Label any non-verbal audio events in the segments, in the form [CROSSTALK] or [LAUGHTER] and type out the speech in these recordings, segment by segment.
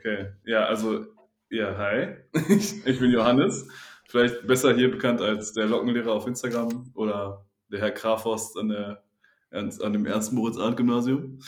Okay, ja, also, ja, hi. [LAUGHS] Ich, bin Johannes. Vielleicht besser hier bekannt als der Lockenlehrer auf Instagram oder der Herr Kraforst an, der, an dem Ernst-Moritz-Arndt-Gymnasium.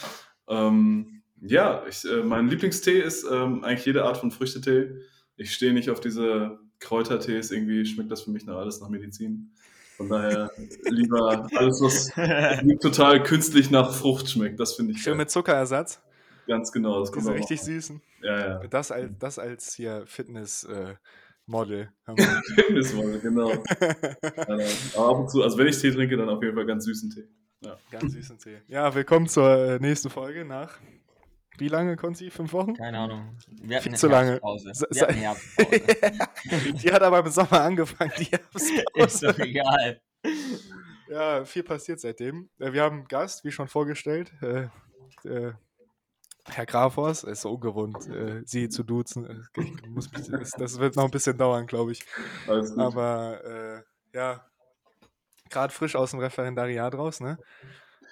Ähm, ja, ich, äh, mein Lieblingstee ist ähm, eigentlich jede Art von Früchtetee. Ich stehe nicht auf diese Kräutertees, irgendwie schmeckt das für mich nach alles nach Medizin. Von daher [LAUGHS] lieber alles, was total künstlich nach Frucht schmeckt. Das finde ich Schön geil. mit Zuckerersatz. Ganz genau. Das kommt Diese auch richtig noch. süßen. Ja, ja. Das als, das als hier Fitness-Model. haben wir. [LAUGHS] Fitnesswolle, genau. [LAUGHS] Ja, aber ab und zu, also wenn ich Tee trinke, dann auf jeden Fall ganz süßen Tee. Ja. Ganz süßen Tee. Ja, willkommen zur äh, nächsten Folge nach. Wie lange, Konzi? Fünf Wochen? Keine Ahnung. Wir hatten Viel zu lange. Wir hatten eine Herbstpause. [LAUGHS] Die hat aber im Sommer angefangen, die Ist Herbstpause. doch egal. Ja, viel passiert seitdem. Äh, Wir haben einen Gast, wie schon vorgestellt. Äh, äh, Herr Grafors, ist so ungewohnt, äh, Sie zu duzen. Äh, Ich mich, das, das wird noch ein bisschen dauern, glaube ich. Aber äh, ja, gerade frisch aus dem Referendariat raus, ne?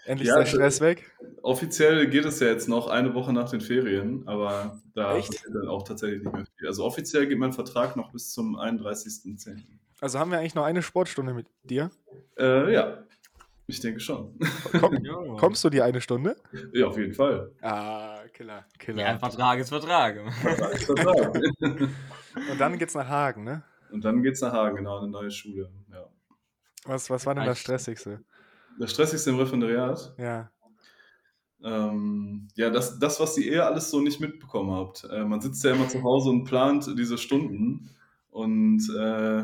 Endlich Ja, ist der das- Stress weg. Offiziell geht es ja jetzt noch eine Woche nach den Ferien, aber da Echt? dann auch tatsächlich nicht mehr viel. Also offiziell geht mein Vertrag noch bis zum 31.10. Also haben wir eigentlich noch eine Sportstunde mit dir. Äh, ja, ich denke schon. Komm, [LAUGHS] kommst du die eine Stunde? ja, auf jeden Fall. Ah, Killer, Killer. Ja, ein Vertrag ist Vertrag. Vertrag ist Vertrag. [LAUGHS] Und dann geht's nach Hagen, ne? Und dann geht's nach Hagen, genau, eine neue Schule. Ja. Was, was war denn das? Stressigste? Das Stressigste im Referendariat, Ja. Ähm, ja, das, das, was ihr eher alles so nicht mitbekommen habt. Äh, man sitzt ja immer zu Hause und plant diese Stunden. Und äh,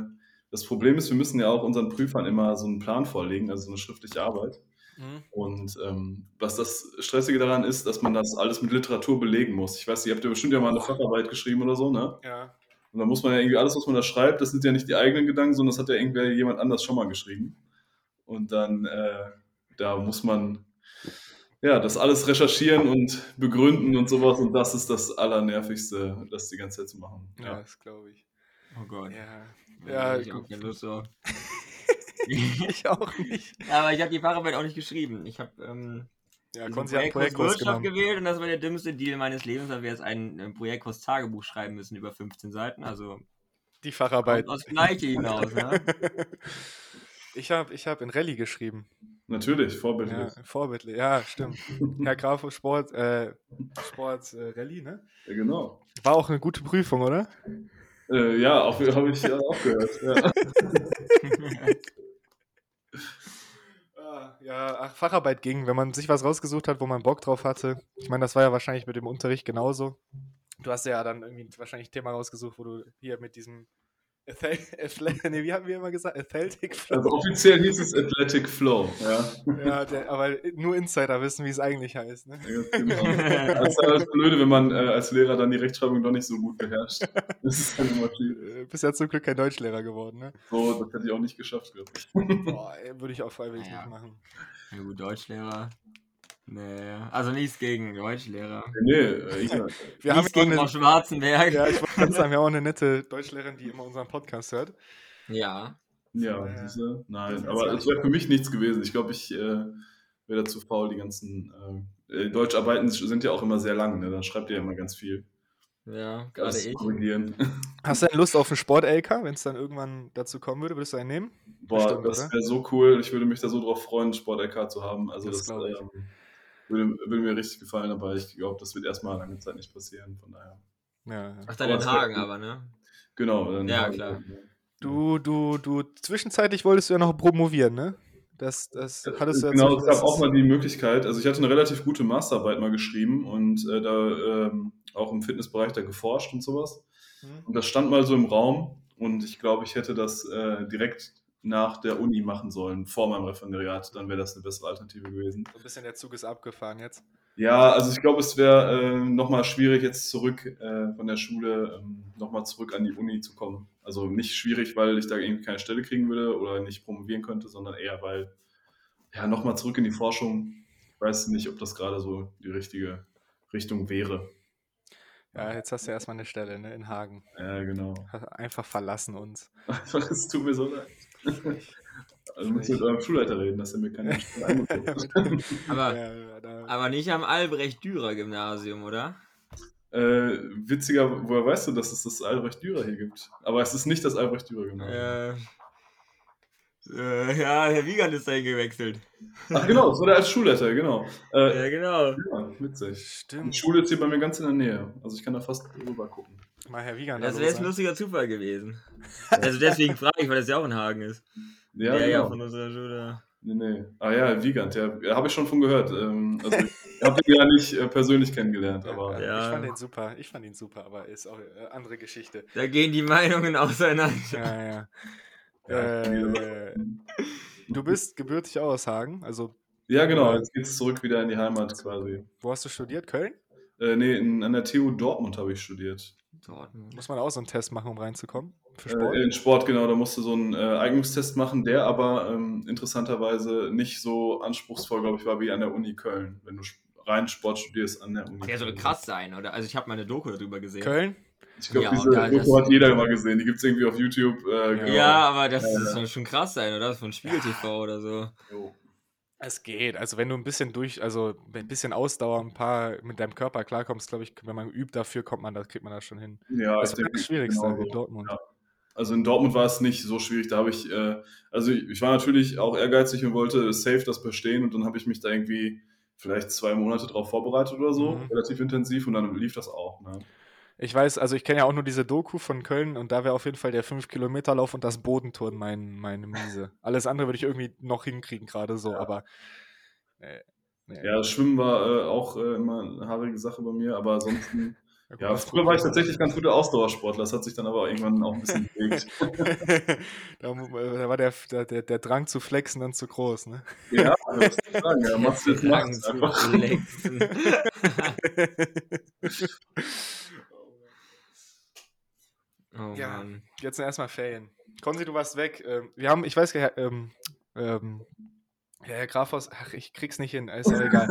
das Problem ist, wir müssen ja auch unseren Prüfern immer so einen Plan vorlegen, also so eine schriftliche Arbeit. Mhm. Und ähm, was das Stressige daran ist, dass man das alles mit Literatur belegen muss. Ich weiß, ihr habt ja bestimmt ja mal eine Facharbeit geschrieben oder so, ne? Ja. Und da muss man ja irgendwie alles, was man da schreibt, das sind ja nicht die eigenen Gedanken, sondern das hat ja irgendwer jemand anders schon mal geschrieben. Und dann, äh, da muss man ja das alles recherchieren und begründen und sowas. Und das ist das Allernervigste, das die ganze Zeit zu machen. Ja, Ja. das glaube ich. Oh Gott. Ja. Ja, Ja, ich auch keine Lust drauf. Ich auch nicht. [LAUGHS] Aber ich habe die Facharbeit auch nicht geschrieben. Ich habe ähm, Ja, Projektkurs Projektkurs Wirtschaft genommen. gewählt und das war der dümmste Deal meines Lebens, weil wir jetzt ein äh, Projektkurs Tagebuch schreiben müssen über 15 Seiten. Also Die Facharbeit. aufs Gleiche hinaus. Ne? [LAUGHS] Ich habe ich hab in Rallye geschrieben. Natürlich, Ja, vorbildlich. vorbildlich. Ja, stimmt. Herr Graf Sport, äh, Sport äh, Rallye, ne? Ja, genau. War auch eine gute Prüfung, oder? Äh, ja, habe ich auch gehört. Ja. [LAUGHS] Ah, Ja, ach, Facharbeit ging, wenn man sich was rausgesucht hat, wo man Bock drauf hatte. Ich meine, das war ja wahrscheinlich mit dem Unterricht genauso. Du hast ja dann irgendwie wahrscheinlich ein Thema rausgesucht, wo du hier mit diesem [LAUGHS] nee, wie haben wir immer gesagt? Athletic Flow. Also offiziell hieß es Athletic Flow. Ja. Ja, der, aber nur Insider wissen, wie es eigentlich heißt. Ne? Ja, genau. Das ist halt das Blöde, wenn man äh, als Lehrer dann die Rechtschreibung doch nicht so gut beherrscht. Das ist dann immer schwierig. Äh, Bist ja zum Glück kein Deutschlehrer geworden, ne? So, das hätte ich auch nicht geschafft, glaube ich. Boah, würde ich auch freiwillig Ja. nicht machen. Ja gut, Deutschlehrer. Nee, also nichts gegen Deutschlehrer. Nee, äh, ich, [LAUGHS] Wir haben nichts gegen gegen eine, Schwarzenberg. ja, ich wollte gerade sagen, wir haben auch eine nette [LAUGHS] Deutschlehrerin, die immer unseren Podcast hört. Ja. ja, Äh, diese, das nein, aber es wäre für mich nichts gewesen. Ich glaube, ich äh, wäre dazu faul, die ganzen äh, äh, Deutscharbeiten sind ja auch immer sehr lang, ne? Dann schreibt ihr ja immer ganz viel. Ja, gerade ich. korrigieren. [LAUGHS] Hast du denn Lust auf einen Sport-LK, wenn es dann irgendwann dazu kommen würde? Würdest du einen nehmen? Boah, Bestimmt, das wäre so cool. Ich würde mich da so drauf freuen, Sport-LK zu haben. Also Das das, ich. ähm, würde, würde mir richtig gefallen, aber ich glaube, das wird erstmal lange Zeit nicht passieren. Von daher. Ja. ja. Ach, dann in Hagen aber, ne? Genau. Dann Ja, klar. Du, du, du, zwischenzeitlich wolltest du ja noch promovieren, ne? Das, das hattest du ja Genau, es das gab auch mal die Möglichkeit, also ich hatte eine relativ gute Masterarbeit mal geschrieben und äh, da ähm, auch im Fitnessbereich da geforscht und sowas. Hm? Und das stand mal so im Raum und ich glaube, ich hätte das äh, direkt nach der Uni machen sollen, vor meinem Referendariat, dann wäre das eine bessere Alternative gewesen. So ein bisschen der Zug ist abgefahren jetzt. Ja, also ich glaube, es wäre äh, nochmal schwierig, jetzt zurück äh, von der Schule ähm, nochmal zurück an die Uni zu kommen. Also nicht schwierig, weil ich da irgendwie keine Stelle kriegen würde oder nicht promovieren könnte, sondern eher, weil ja nochmal zurück in die Forschung. Ich weiß nicht, ob das gerade so die richtige Richtung wäre. Ja, jetzt hast du erstmal eine Stelle, ne? In Hagen. Ja, genau. Einfach verlassen uns. Einfach, [LAUGHS] es tut mir so leid. [LAUGHS] Also ihr mit eurem Schulleiter reden, dass er mir keine. [LAUGHS] Aber, ja, aber nicht am Albrecht-Dürer-Gymnasium, oder? Äh, witziger, woher weißt du, dass es das Albrecht Dürer hier gibt? Aber es ist nicht das Albrecht Dürer genau. Äh, äh, ja, Herr Wiegand ist dahin gewechselt. Ach genau, das war der als Schulleiter, genau. Äh, Ja, genau. ja, witzig. Die Stimmt. Schule ist hier bei mir ganz in der Nähe. Also ich kann da fast rüber gucken. Mal Herr Wiegand. Das wäre jetzt ein lustiger Zufall gewesen. Also deswegen frage ich, weil das ja auch in Hagen ist. Ja, der ja genau. von unserer Schule. Nee, nee. Ah ja, Wiegand, ja, ja habe ich schon von gehört. Ähm, also ich habe ihn ja nicht äh, persönlich kennengelernt, aber Ja. Ich fand ihn super. Ich fand ihn super, aber ist auch äh, andere Geschichte. Da gehen die Meinungen [LAUGHS] auseinander. Ja, ja. Äh, du bist gebürtig aus Hagen. Also, ja genau, jetzt geht's zurück wieder in die Heimat quasi. wo hast du studiert? Köln? Äh, nee, in, an der TU Dortmund habe ich studiert. Dortmund. Muss man auch so einen Test machen, um reinzukommen? Für Äh, Sport? in Sport, genau, da musst du so einen äh, Eignungstest machen, der aber ähm, interessanterweise nicht so anspruchsvoll, glaube ich, war wie an der Uni Köln, wenn du rein Sport studierst an der Uni. Der soll krass sein, oder? Also ich habe mal eine Doku darüber gesehen. Köln? Ich glaube, Ja, diese Doku hat jeder mal gesehen. Die gibt es irgendwie auf YouTube. Äh, genau. Ja, aber das, Ja, das ja. soll schon krass sein, oder? Von Spiegel TV oder so. Jo. Es geht. Also, wenn du ein bisschen durch, also ein bisschen Ausdauer, ein paar mit deinem Körper klarkommst, glaube ich, wenn man übt dafür, kommt man, da kriegt man das schon hin. Ja, Das war das Schwierigste genau in. Dortmund. Ja. Also in Dortmund war es nicht so schwierig. Da habe ich, äh, also ich, ich war natürlich auch ehrgeizig und wollte safe das bestehen und dann habe ich mich da irgendwie vielleicht zwei Monate drauf vorbereitet oder so, Mhm. relativ intensiv und dann lief das auch. Ne? Ich weiß, also ich kenne ja auch nur diese Doku von Köln und da wäre auf jeden Fall der 5-Kilometer-Lauf und das Bodenturnen mein, meine Miese. Alles andere würde ich irgendwie noch hinkriegen, gerade so, aber. Äh, nee. Ja, das Schwimmen war äh, auch äh, immer eine haarige Sache bei mir, aber ansonsten, [LAUGHS] gut, ja, das früher war ich tatsächlich ganz guter Ausdauersportler. Das hat sich dann aber irgendwann auch ein bisschen bewegt. [LAUGHS] da, da war der, der, der, Drang zu flexen dann zu groß, ne? ja, also, was soll ich sagen, ja, machst du jetzt Drang zu einfach. flexen. [LAUGHS] Oh Ja. Mann. Jetzt sind erstmal Ferien. Konzi, du warst weg. Ähm, Wir haben, ich weiß gar ähm, ähm, ja, Herr Grafhaus, ach, ich krieg's nicht hin, [LAUGHS] ist ja egal.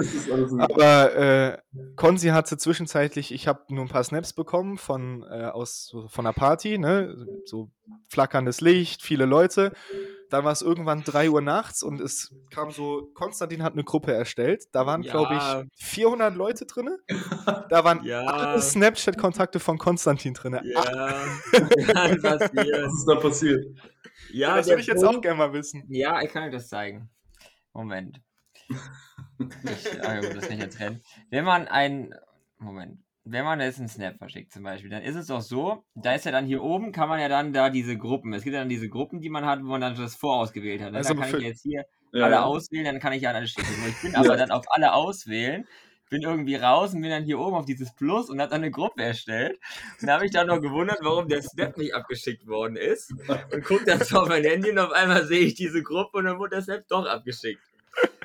Aber äh, Konzi hatte zwischenzeitlich, ich habe nur ein paar Snaps bekommen von, äh, aus, von einer Party, ne? so flackerndes Licht, viele Leute. Dann war es irgendwann 3 Uhr nachts und es kam so, Konstantin hat eine Gruppe erstellt. Da waren, Ja. glaube ich, 400 Leute drin. Da waren Ja. alle Snapchat-Kontakte von Konstantin drin. Ja. [LAUGHS] Was ist da passiert? Ja, das würde ich jetzt auch Punkt- gerne mal wissen. Ja, ich kann euch das zeigen. Moment. [LAUGHS] Ich, ah, gut, das kann ich jetzt rennen. Wenn man ein. Moment. Wenn man jetzt einen Snap verschickt zum Beispiel, dann ist es doch so, da ist ja dann hier oben, kann man ja dann da diese Gruppen, es gibt ja dann diese Gruppen, die man hat, wo man dann das vorausgewählt hat. Ne? Also da kann für- ich jetzt hier Ja, alle ja. auswählen, dann kann ich ja an alle schicken. Ich bin aber dann auf alle auswählen, bin irgendwie raus und bin dann hier oben auf dieses Plus und habe dann eine Gruppe erstellt. Und da habe ich dann noch gewundert, warum der Snap nicht abgeschickt worden ist. Und guck dann so auf mein Handy und auf einmal sehe ich diese Gruppe und dann wurde der Snap doch abgeschickt.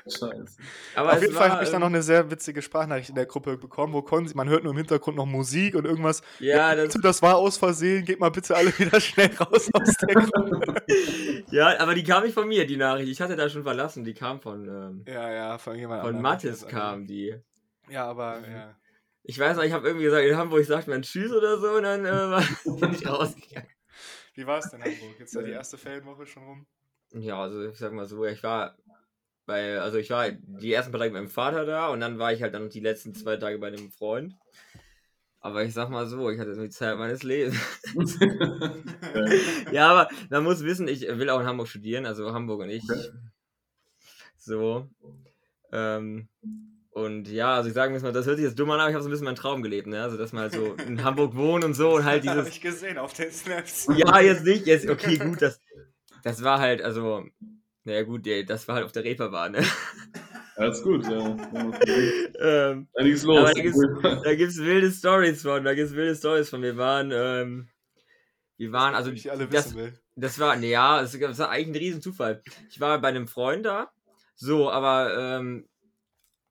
Scheiße. Aber Auf jeden Fall habe ich dann noch eine sehr witzige Sprachnachricht in der Gruppe bekommen, wo Konzi, man hört nur im Hintergrund noch Musik und irgendwas. Ja, das, Das war aus Versehen, geht mal bitte alle wieder schnell raus aus der Gruppe. [LAUGHS] ja, aber die kam nicht von mir, die Nachricht. Ich hatte da schon verlassen. Die kam von, ähm, ja, ja, von jemand von. Mathis kam die. Ja, aber ja. Ich weiß noch, ich habe irgendwie gesagt, in Hamburg sagt man Tschüss oder so und dann äh, [LAUGHS] bin ich rausgegangen. Wie war es denn in Hamburg? Jetzt ist ja die erste Ferienwoche schon rum. Ja, also ich sag mal so, ich war bei, also ich war die ersten paar Tage mit meinem Vater da und dann war ich halt dann noch die letzten zwei Tage bei einem Freund. Aber ich sag mal so, ich hatte so die Zeit meines Lebens. [LAUGHS] ja, aber man muss wissen, ich will auch in Hamburg studieren, also Hamburg und ich. Okay. So. Ähm, und ja, also ich sage mal, das hört sich jetzt dumm an, aber ich habe so ein bisschen meinen Traum gelebt, ne? Also dass man halt so in Hamburg wohnt und so und halt [LAUGHS] Habe dieses. ich gesehen auf den Snaps. Ja, jetzt nicht, jetzt, okay, gut, das, das war halt, also, naja gut, das war halt auf der Reeperbahn, ne? Alles gut, ja. [LAUGHS] ähm, Einiges los. Aber da gibt's, da gibt's wilde Stories von, da gibt's wilde Stories von. Wir waren, ähm, wir waren, also, ich alle das, wissen will. das war, ne, ja, das, das war eigentlich ein Riesenzufall. Ich war bei einem Freund da, so, aber, ähm,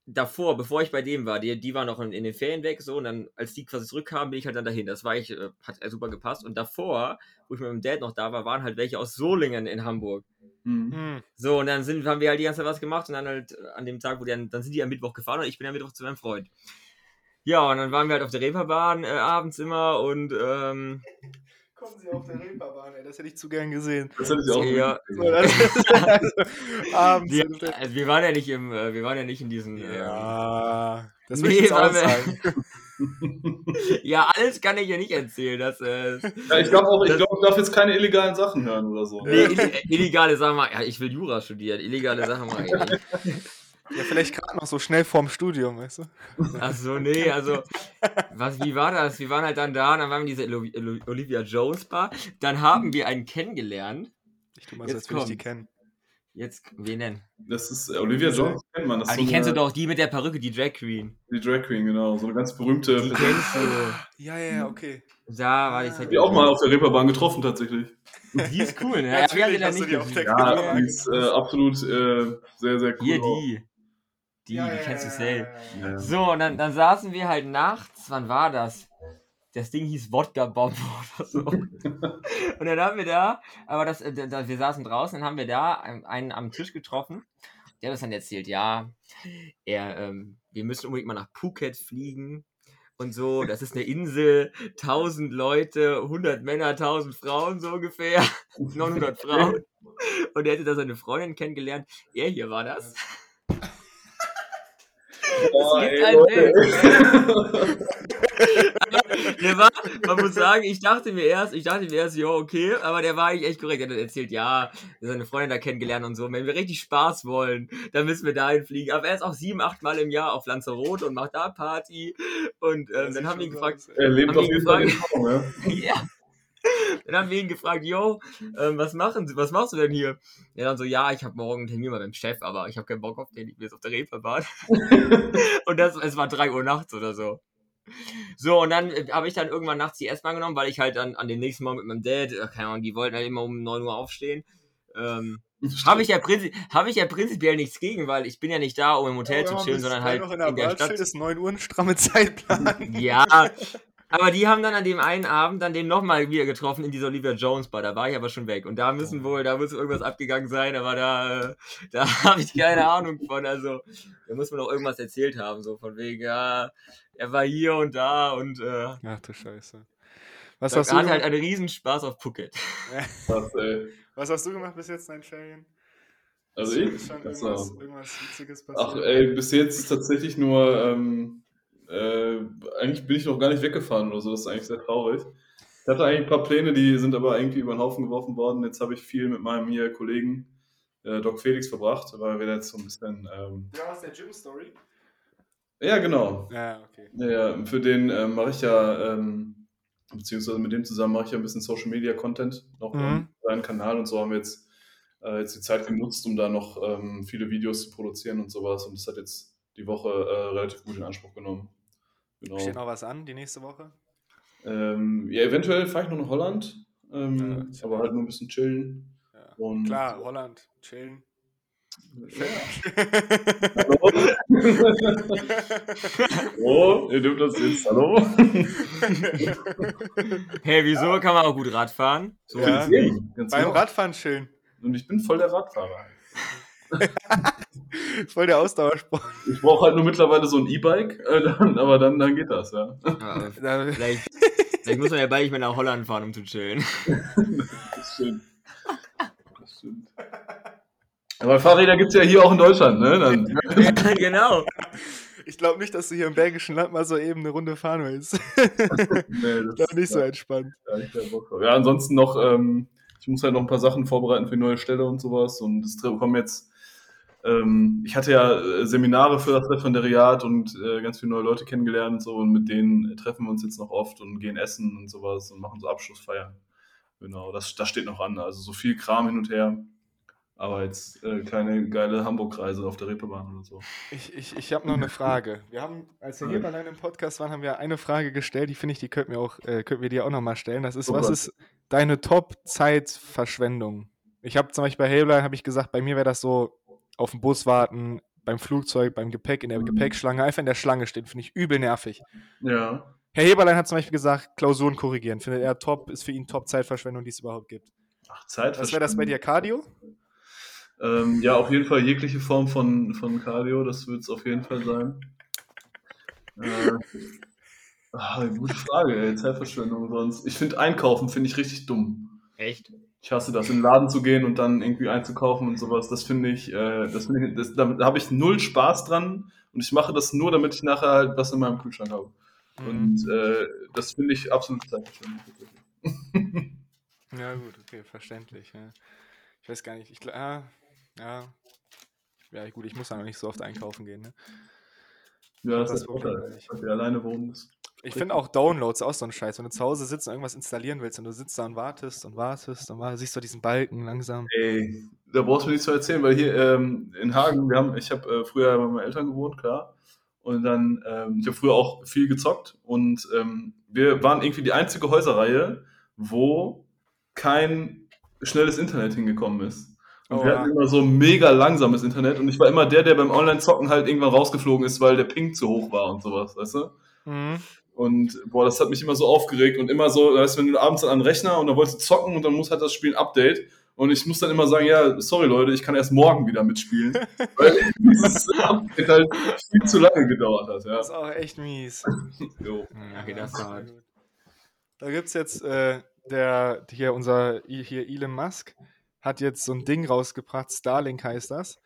davor, bevor ich bei dem war, die, die waren noch in, in den Ferien weg, so, und dann, als die quasi zurückkamen, bin ich halt dann dahin. Das war ich, äh, hat super gepasst. Und davor, wo ich mit meinem Dad noch da war, waren halt welche aus Solingen in Hamburg. Hm. Hm. So, und dann sind, haben wir halt die ganze Zeit was gemacht und dann halt äh, an dem Tag, wo die dann, dann sind die am Mittwoch gefahren und ich bin am Mittwoch zu meinem Freund. Ja, und dann waren wir halt auf der Reeperbahn äh, abends immer und ähm, Kommen Sie auf der Reeperbahn, ey, das hätte ich zu gern gesehen. Das hätte ich auch Ja. [LAUGHS] [LAUGHS] Abends. wir, äh, wir waren ja nicht im, äh, wir waren ja nicht in diesen. ähm, ja, das Nee, will ich jetzt auch sagen. [LAUGHS] Ja, alles kann ich ja nicht erzählen. Das, äh, Ja, ich glaube auch, ich glaube, ich darf jetzt keine illegalen Sachen hören oder so. nee, illegale Sachen mal. Ja, ich will Jura studieren. Illegale Sachen mal. Ja, vielleicht gerade noch so schnell vorm Studium, weißt du? Ach so, nee, also, was, wie war das? Wir waren halt dann da, dann waren wir in dieser Olivia Jones Bar. Dann haben wir einen kennengelernt. Ich tu mal Jetzt so, als würde ich die kennen. Jetzt, wen denn? Das ist äh, Olivia Jones, kennt man. Das Aber ist die so kennst du eine- doch, die mit der Perücke, die Drag Queen. Die Drag Queen, genau. So eine ganz berühmte. Die kennst du. Ja, ja, ja, okay. Da war ich halt. Die auch mal auf der Reeperbahn getroffen, tatsächlich. Die ist cool, ne? [LAUGHS] Ja, Ja, die die auf der gesehen. Genau. Ja, die ist äh, absolut äh, sehr, sehr cool. Hier, auch. Die. Die, die kennst du. Ja. So, und dann, dann saßen wir halt nachts, wann war das? Das Ding hieß Wodka Bomb oder so. [LAUGHS] und dann haben wir da, aber das, äh, da, wir saßen draußen, dann haben wir da einen, einen am Tisch getroffen. Der hat uns dann erzählt, ja, er, ähm, wir müssen unbedingt mal nach Phuket fliegen und so. Das ist eine Insel, 1000 Leute, 100 Männer, 1000 Frauen so ungefähr, [LAUGHS] 900 Frauen. Und er hätte da seine Freundin kennengelernt. Er hier war das. [LAUGHS] Boah, gibt ey, ein Leute. [LAUGHS] Der war, man muss sagen, ich dachte mir erst, ich dachte mir erst, ja, okay, aber der war eigentlich echt korrekt. Er hat erzählt, ja, seine Freundin da kennengelernt und so. Wenn wir richtig Spaß wollen, dann müssen wir dahin fliegen. Aber er ist auch sieben, acht Mal im Jahr auf Lanzarote und macht da Party. Und ähm, dann haben wir ihn gefragt, Er lebt auf jeden Fall den gefragt? Traum, ja. [LAUGHS] ja. Dann haben wir ihn gefragt, yo, ähm, was machen Sie, was machst du denn hier? Ja, dann so, ja, ich habe morgen einen Termin mal beim Chef, aber ich habe keinen Bock auf den, ich bin jetzt auf der Reeperbahn. [LAUGHS] und das, es war drei Uhr nachts oder so. So, und dann äh, habe ich dann irgendwann nachts die S-Bahn genommen, weil ich halt dann an den nächsten Morgen mit meinem Dad, äh, keine Ahnung, die wollten halt immer um 9 Uhr aufstehen. Ähm, habe ich, ja hab ich ja prinzipiell nichts gegen, weil ich bin ja nicht da, um im Hotel zu chillen, sondern halt in in der, der Stadt. Stadt. ist 9 Uhr ein stramme Zeitplan. Ja, aber die haben dann an dem einen Abend dann den nochmal wieder getroffen in dieser Olivia Jones Bar. Da war ich aber schon weg. Und da müssen wohl, da muss irgendwas abgegangen sein, aber da, äh, da [LAUGHS] habe ich keine Ahnung von. Also, da muss man doch irgendwas erzählt haben, so von wegen, ja, er war hier und da und äh, Ach du Scheiße. Was da hast, du hat halt gemacht? einen Riesenspaß auf Phuket. [LAUGHS] Krass, ey. Was hast du gemacht bis jetzt in deinen Ferien? Also Ist ich? schon irgendwas, irgendwas Witziges Ach, passiert? ey, bis jetzt tatsächlich nur, ähm, äh, eigentlich bin ich noch gar nicht weggefahren oder so, das ist eigentlich sehr traurig. Ich hatte eigentlich ein paar Pläne, die sind aber irgendwie über den Haufen geworfen worden. Jetzt habe ich viel mit meinem hier Kollegen äh, Doc Felix verbracht, weil wir jetzt so ein bisschen, ähm, Ja, aus der Gym-Story? ja genau, Ja, okay. Ja, für den ähm, mache ich ja, ähm, beziehungsweise mit dem zusammen mache ich ja ein bisschen Social Media Content noch Mhm. auf seinem Kanal und so haben wir jetzt, äh, jetzt die Zeit genutzt, um da noch ähm, viele Videos zu produzieren und sowas. Und das hat jetzt die Woche äh, relativ gut in Anspruch genommen. Genau. Steht noch was an die nächste Woche? Ähm, ja, eventuell fahre ich noch nach Holland, ähm, Ja, aber halt nur ein bisschen chillen. Ja. Und Klar, Holland, chillen. [LAUGHS] oh, [LAUGHS] ihr dürft das jetzt. Hallo? [LAUGHS] Hey, wieso kann man auch gut Rad fahren? So Ja. Beim genau. Radfahren chillen. Und ich bin voll der Radfahrer. [LAUGHS] Voll der Ausdauersport. Ich brauche halt nur mittlerweile so ein E-Bike, äh, dann, aber dann, dann geht das, ja. Ja, [LAUGHS] vielleicht, vielleicht muss man ja bald nicht mehr nach Holland fahren, um zu chillen. [LAUGHS] Das stimmt. Das stimmt. Aber Fahrräder gibt es ja hier auch in Deutschland, ne? Dann, ja, genau. Ich glaube nicht, dass du hier im Bergischen Land mal so eben eine Runde fahren willst. nee, Ich glaube nicht so entspannt. Ja, ansonsten noch, ähm, ich muss halt noch ein paar Sachen vorbereiten für die neue Stelle und sowas. Und es kommen jetzt, ähm, ich hatte ja äh, Seminare für das Referendariat und äh, ganz viele neue Leute kennengelernt und so. Und mit denen treffen wir uns jetzt noch oft und gehen essen und sowas und machen so Abschlussfeiern. Genau, das, das steht noch an. Also so viel Kram hin und her. Aber jetzt äh, keine geile Hamburg-Reise auf der Reeperbahn oder so. Ich, ich, ich habe noch eine Frage. Wir haben, als wir hier allein im Podcast waren, haben wir eine Frage gestellt, die finde ich, die könnten wir, auch, äh, könnten wir dir auch nochmal stellen. Das ist, Oh was Gott. ist deine Top-Zeitverschwendung? Ich habe zum Beispiel bei Haleline, habe ich gesagt, bei mir wäre das so, auf dem Bus warten, beim Flugzeug, beim Gepäck, in der Gepäckschlange, einfach in der Schlange stehen, finde ich übel nervig. Ja. Herr Heberlein hat zum Beispiel gesagt, Klausuren korrigieren. Findet er top, ist für ihn Top-Zeitverschwendung, die es überhaupt gibt. Ach, Zeit. Was wäre das bei dir, Cardio? Ähm, ja, auf jeden Fall jegliche Form von, von Cardio, das wird es auf jeden Fall sein. Äh, ah, gute Frage, ey, Zeitverschwendung sonst. Ich finde Einkaufen finde ich richtig dumm. Echt? Ich hasse das, in den Laden zu gehen und dann irgendwie einzukaufen und sowas. Das finde ich, äh, das finde ich, das, da, da habe ich null Spaß dran und ich mache das nur, damit ich nachher halt was in meinem Kühlschrank habe. Mhm. Und äh, das finde ich absolut zeitverschwendung. [LAUGHS] tatsächlich. Ja, gut, okay, verständlich. Ja. Ich weiß gar nicht. Ich, ah, ja. Ja, gut, ich muss ja noch nicht so oft einkaufen gehen. Ne? Ja, das, Das ist Vorteil, weil wir alleine wohnen müssen. Ich finde auch Downloads auch so ein Scheiß. Wenn du zu Hause sitzt und irgendwas installieren willst und du sitzt da und wartest und wartest und wartest, siehst du diesen Balken langsam. Ey, da brauchst du mir nichts zu erzählen, weil hier ähm, in Hagen, wir haben, ich habe äh, früher bei meinen Eltern gewohnt, klar. Und dann, ähm, ich habe früher auch viel gezockt und ähm, wir waren irgendwie die einzige Häuserreihe, wo kein schnelles Internet hingekommen ist. Und Oh, wir ja. hatten immer so mega langsames Internet und ich war immer der, der beim Online-Zocken halt irgendwann rausgeflogen ist, weil der Ping zu hoch war und sowas, weißt du? Mhm. Und boah, das hat mich immer so aufgeregt und immer so, weißt, du, wenn du abends an den Rechner und dann wolltest du zocken und dann muss halt das Spiel ein Update. Und ich muss dann immer sagen, ja, sorry Leute, ich kann erst morgen wieder mitspielen. [LAUGHS] weil dieses Update halt viel zu lange gedauert hat. Ja. Das ist auch echt mies. [LAUGHS] Jo. Ja, okay, das war halt. Da gibt es jetzt, äh, der, hier unser, hier Elon Musk hat jetzt so ein Ding rausgebracht, Starlink heißt das.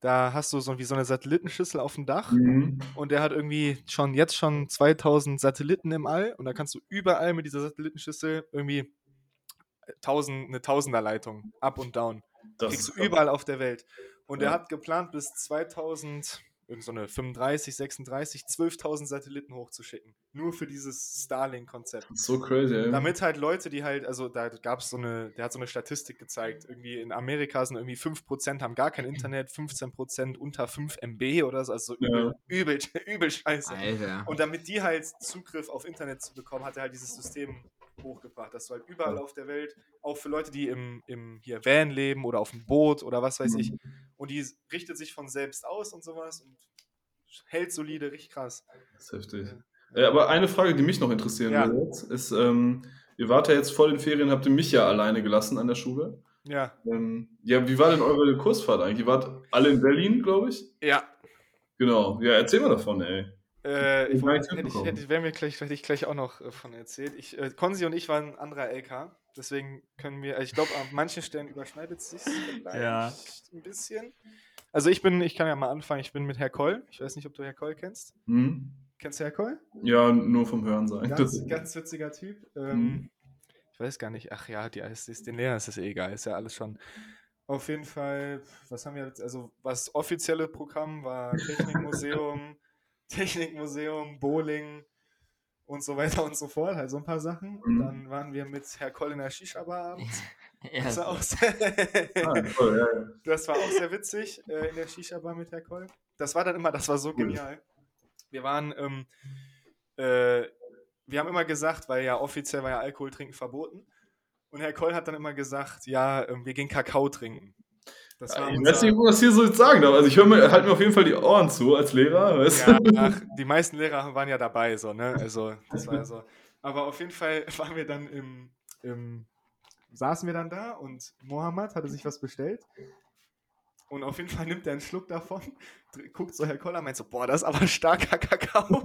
Da hast du so wie so eine Satellitenschüssel auf dem Dach Mhm. und der hat irgendwie schon jetzt schon 2000 Satelliten im All und da kannst du überall mit dieser Satellitenschüssel irgendwie 1000, eine Tausenderleitung up und down. Das Kriegst du überall auf der Welt. Und er Ja. hat geplant, bis 2000, irgend so eine 35, 36, 12.000 Satelliten hochzuschicken. Nur für dieses Starlink-Konzept. so crazy, ey. Damit halt Leute, die halt, also da gab es so eine, der hat so eine Statistik gezeigt, irgendwie in Amerika sind irgendwie 5% haben gar kein Internet, 15% unter 5 MB oder so, also so übel, übel, übel scheiße. Alter. Und damit die halt Zugriff auf Internet zu bekommen, hat er halt dieses System hochgebracht, dass du halt überall auf der Welt, auch für Leute, die im, im hier Van leben oder auf dem Boot oder was weiß ich, und die richtet sich von selbst aus und sowas und hält solide, richtig krass. Das ist heftig. Äh, aber eine Frage, die mich noch interessieren Ja. würde ist, ähm, ihr wart ja jetzt voll in Ferien, habt ihr mich ja alleine gelassen an der Schule. Ja. Ähm, ja, wie war denn eure Kursfahrt eigentlich? Ihr wart alle in Berlin, glaube ich? Ja, Genau. Ja, erzähl mal davon, ey. Äh, Ich weiß hätte ich, hätte, wäre mir gleich, hätte ich gleich auch noch äh, von erzählt. Ich, äh, Konzi und ich waren ein anderer LK, deswegen können wir, also ich glaube, an manchen Stellen überschneidet es sich vielleicht Ja. ein bisschen. Also ich bin, ich kann ja mal anfangen, ich bin mit Herr Koll. Ich weiß nicht, ob du Herr Koll kennst. Hm? Kennst du Herr Koll? Ja, nur vom Hören sagen. Ganz, ganz witziger Typ. Ähm, Mhm. Ich weiß gar nicht, ach ja, die, ist, ist, den Lehrern ist das eh egal, ist ja alles schon. Auf jeden Fall, was haben wir jetzt, also was offizielle Programm war Technikmuseum, Technikmuseum, Bowling und so weiter und so fort, halt so ein paar Sachen. Und Mhm. dann waren wir mit Herr Koll in der Shisha-Bar abends. [LAUGHS] Ja, Das war auch sehr, Ah, [LAUGHS] das war auch sehr witzig äh, in der Shisha-Bar mit Herr Koll. Das war dann immer, das war so genial. Wir waren, ähm, äh, wir haben immer gesagt, weil ja offiziell war ja Alkohol trinken verboten. Und Herr Koll hat dann immer gesagt, ja, ähm, wir gehen Kakao trinken. Das war Ich weiß nicht, was hier so jetzt sagen darf. Also ich mir, halt mir auf jeden Fall die Ohren zu als Lehrer. Weißt ja, ach, die meisten Lehrer waren ja dabei, so, ne? Also, das war ja so. Aber auf jeden Fall [LAUGHS] waren wir dann im, im saßen wir dann da und Mohammed hatte sich was bestellt. Und auf jeden Fall nimmt er einen Schluck davon, guckt so Herr Koller, meint so, boah, das ist aber starker Kakao. [LAUGHS]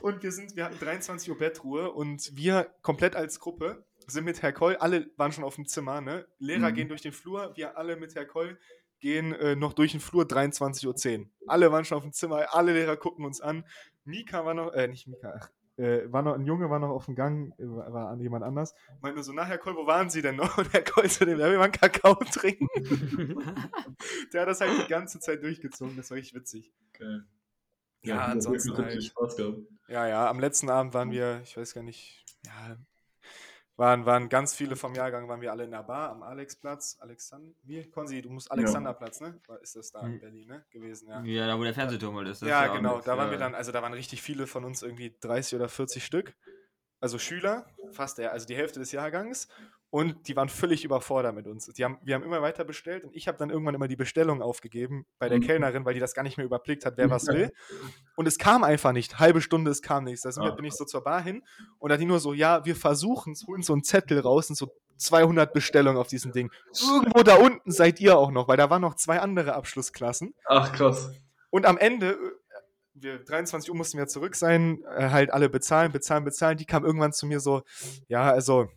und wir sind, wir hatten 23 Uhr Bettruhe und wir komplett als Gruppe sind mit Herr Koll, alle waren schon auf dem Zimmer, ne? Lehrer Mhm. gehen durch den Flur, wir alle mit Herr Koll gehen äh, noch durch den Flur 23.10 Uhr. Alle waren schon auf dem Zimmer, alle Lehrer gucken uns an. Mika war noch, äh, nicht Mika, ach, äh, war noch, ein Junge war noch auf dem Gang, äh, war, an jemand anders. Meint nur so, na Herr Koll, wo waren Sie denn noch? [LAUGHS] Und Herr Koll zu dem, ja, wir waren Kakao trinken. [LAUGHS] Der hat das halt die ganze Zeit durchgezogen, das war richtig witzig. Geil. Ja, hat ansonsten halt- Spaß gehabt. Ja, ja, am letzten Abend waren wir, ich weiß gar nicht, ja, waren, waren ganz viele vom Jahrgang, waren wir alle in der Bar am Alexplatz. Alexander, wie? Konzi, du musst Alexanderplatz, ne? Ist das da in Hm. Berlin, ne? Gewesen, ja. Ja, da wo der Fernsehturm halt ist. das Ja, genau. Da waren äh, wir dann, also da waren richtig viele von uns, irgendwie 30 oder 40 Stück. Also Schüler, fast der, also die Hälfte des Jahrgangs. Und die waren völlig überfordert mit uns. Die haben, wir haben immer weiter bestellt und ich habe dann irgendwann immer die Bestellung aufgegeben bei der Mhm. Kellnerin, weil die das gar nicht mehr überblickt hat, wer was will. [LAUGHS] Und es kam einfach nicht. Halbe Stunde, es kam nichts. Da Ah. bin ich so zur Bar hin und da hat die nur so, ja, wir versuchen es, holen so einen Zettel raus und so 200 Bestellungen auf diesem Ding. Irgendwo da unten seid ihr auch noch, weil da waren noch zwei andere Abschlussklassen. Ach, krass. Und am Ende, äh, wir 23 Uhr mussten wir zurück sein, äh, halt alle bezahlen, bezahlen, bezahlen. Die kam irgendwann zu mir so, ja, also,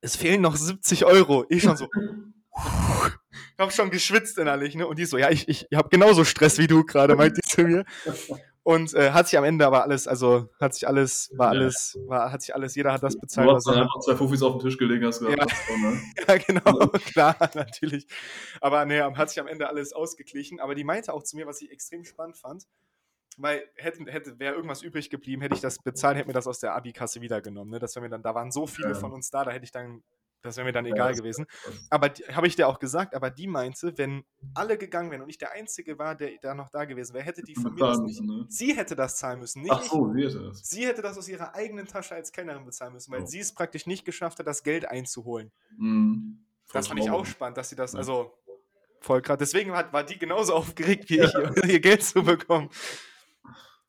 es fehlen noch 70 Euro. Ich schon so, [LAUGHS] ich habe schon geschwitzt innerlich, ne? Und die so, ja, ich, ich, ich habe genauso Stress wie du gerade, meint die zu mir. Und äh, hat sich am Ende aber alles, also hat sich alles, war alles, war, hat sich alles, jeder hat das Du bezahlt, hast was dann einfach zwei Fufis auf den Tisch gelegt, hast gesagt, Ja. ne? [LAUGHS] Ja, genau, klar, [LAUGHS] natürlich. Aber nee, hat sich am Ende alles ausgeglichen. Aber die meinte auch zu mir, was ich extrem spannend fand, weil hätte, hätte wäre irgendwas übrig geblieben, hätte ich das bezahlt, hätte mir das aus der Abi-Kasse wiedergenommen. Ne? Das wäre mir dann, da waren so viele Ja. von uns da, da hätte ich dann, das wäre mir dann Ja, egal das- gewesen. Aber habe ich dir auch gesagt, aber die meinte, wenn alle gegangen wären und ich der Einzige war, der da noch da gewesen wäre, hätte die von mir das nicht. Ne? Sie hätte das zahlen müssen, nicht Ach so, wie ist das? Sie hätte das aus ihrer eigenen Tasche als Kellnerin bezahlen müssen, weil Oh. sie es praktisch nicht geschafft hat, das Geld einzuholen. Mhm. Das fand ich auch spannend, dass sie das, Ja. also voll krass. Deswegen war, war die genauso [LAUGHS] aufgeregt wie ich, ihr Geld zu bekommen.